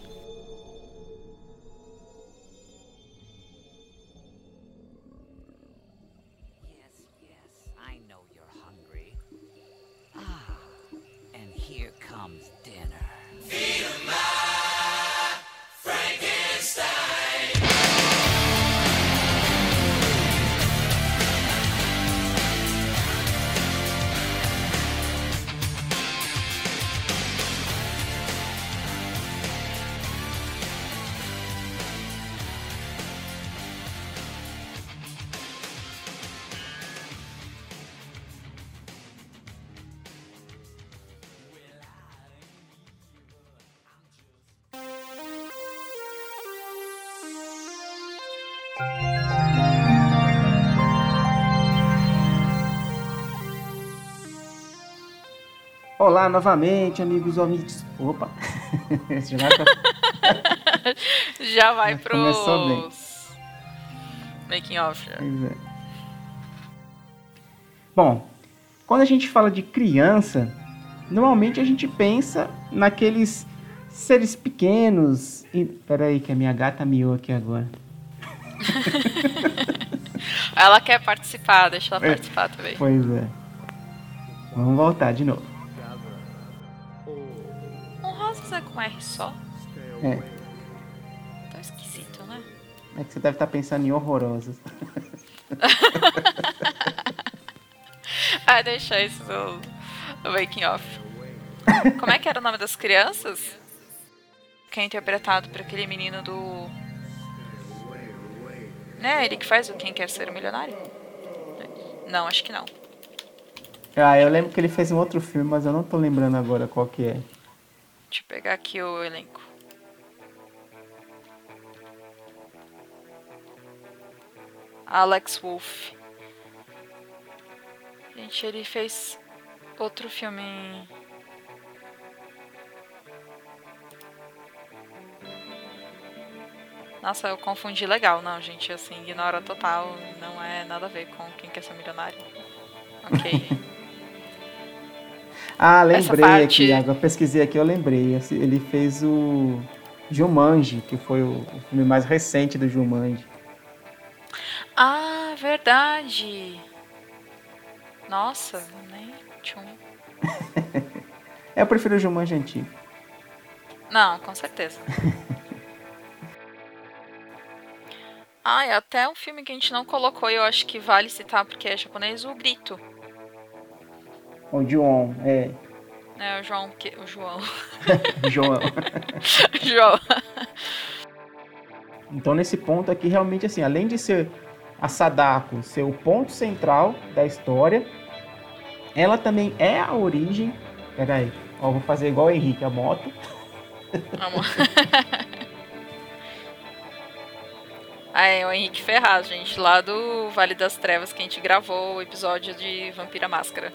Olá novamente, amigos ouvintes. Opa! [laughs] Já vai [laughs] pra- Já vai Já começou bem. Making off. já. Pois é. Bom, quando a gente fala de criança, normalmente a gente pensa naqueles seres pequenos. E... Pera aí, que a minha gata miou aqui agora. [laughs] Ela quer participar, deixa ela É. participar também. Pois é. Vamos voltar de novo. Um com R só? É, Tá esquisito, né? é que você deve estar pensando em horrorosas. [laughs] Ah, deixa isso no, no making off. Como é que era o nome das crianças? Que é interpretado por aquele menino do. Né? Ele que faz o Quem Quer Ser o Milionário? Não, acho que não. Ah, eu lembro que ele fez um outro filme, mas eu não tô lembrando agora qual que é. Deixa eu pegar aqui o elenco. Alex Wolff. Gente, ele fez outro filme. Nossa, eu confundi legal. Não, gente, assim, ignora total. Não é nada a ver com quem quer ser milionário. Ok. [laughs] Ah, lembrei aqui, agora pesquisei aqui, eu lembrei. Esse- Ele fez o Jumanji, que foi o filme mais recente do Jumanji. ah, verdade. Nossa, nem tchum. [laughs] Eu prefiro o Jumanji antigo. Não, com certeza. [laughs] Ah, e até um filme que a gente não colocou e eu acho que vale citar porque é japonês, o Grito. O João, é. É o João, que, o João. [laughs] João. [laughs] João. Então, nesse ponto aqui, realmente, assim, além de ser a Sadako ser o ponto central da história, ela também é a origem. Peraí, ó, vou fazer igual o Henrique, a moto. Vamos. [laughs] Ah, é o Henrique Ferraz, gente, lá do Vale das Trevas, que a gente gravou o episódio de Vampira Máscara.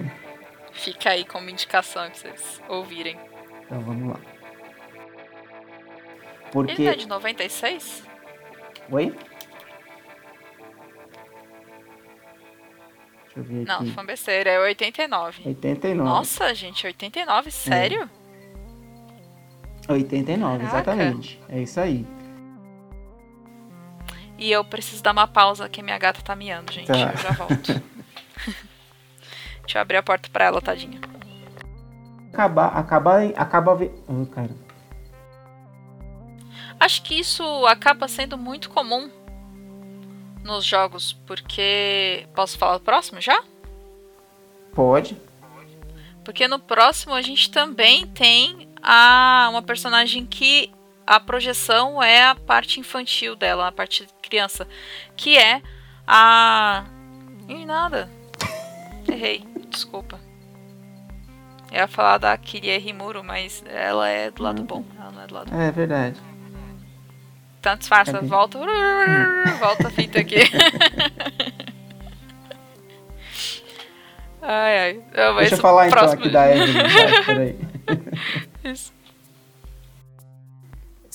[laughs] Fica aí como indicação pra vocês ouvirem. Então, vamos lá. Ele Porque. não é de 96? Oi? Deixa eu ver Não, aqui. foi besteira, é 89. 89. Nossa, gente, 89? Sério? 89, Caraca. exatamente. É isso aí. E eu preciso dar uma pausa que minha gata tá miando, gente. Tá. Eu já volto. [laughs] Deixa eu abrir a porta pra ela, tadinha. Acabar, acabar, acaba. ve- Oh, cara. Acho que isso acaba sendo muito comum nos jogos, porque. Posso falar do próximo já? Pode. Porque no próximo a gente também tem a, uma personagem que a projeção é a parte infantil dela, a parte criança, que é a. Ih, nada. [laughs] Errei, desculpa. Eu ia falar da Kirie Rimuro, mas ela é do lado bom, ela não é do lado É verdade. Tanto disfarça, Cadê? volta. [laughs] Volta a fita aqui. [laughs] ai, ai. Não, Deixa eu falar então próximo- aqui da Evelyn. Peraí. Isso.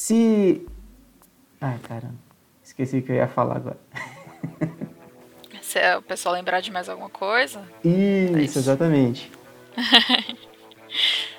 Se. Ah, caramba. Esqueci o que eu ia falar agora. [laughs] Se é o pessoal lembrar de mais alguma coisa. Isso, isso. exatamente. [laughs]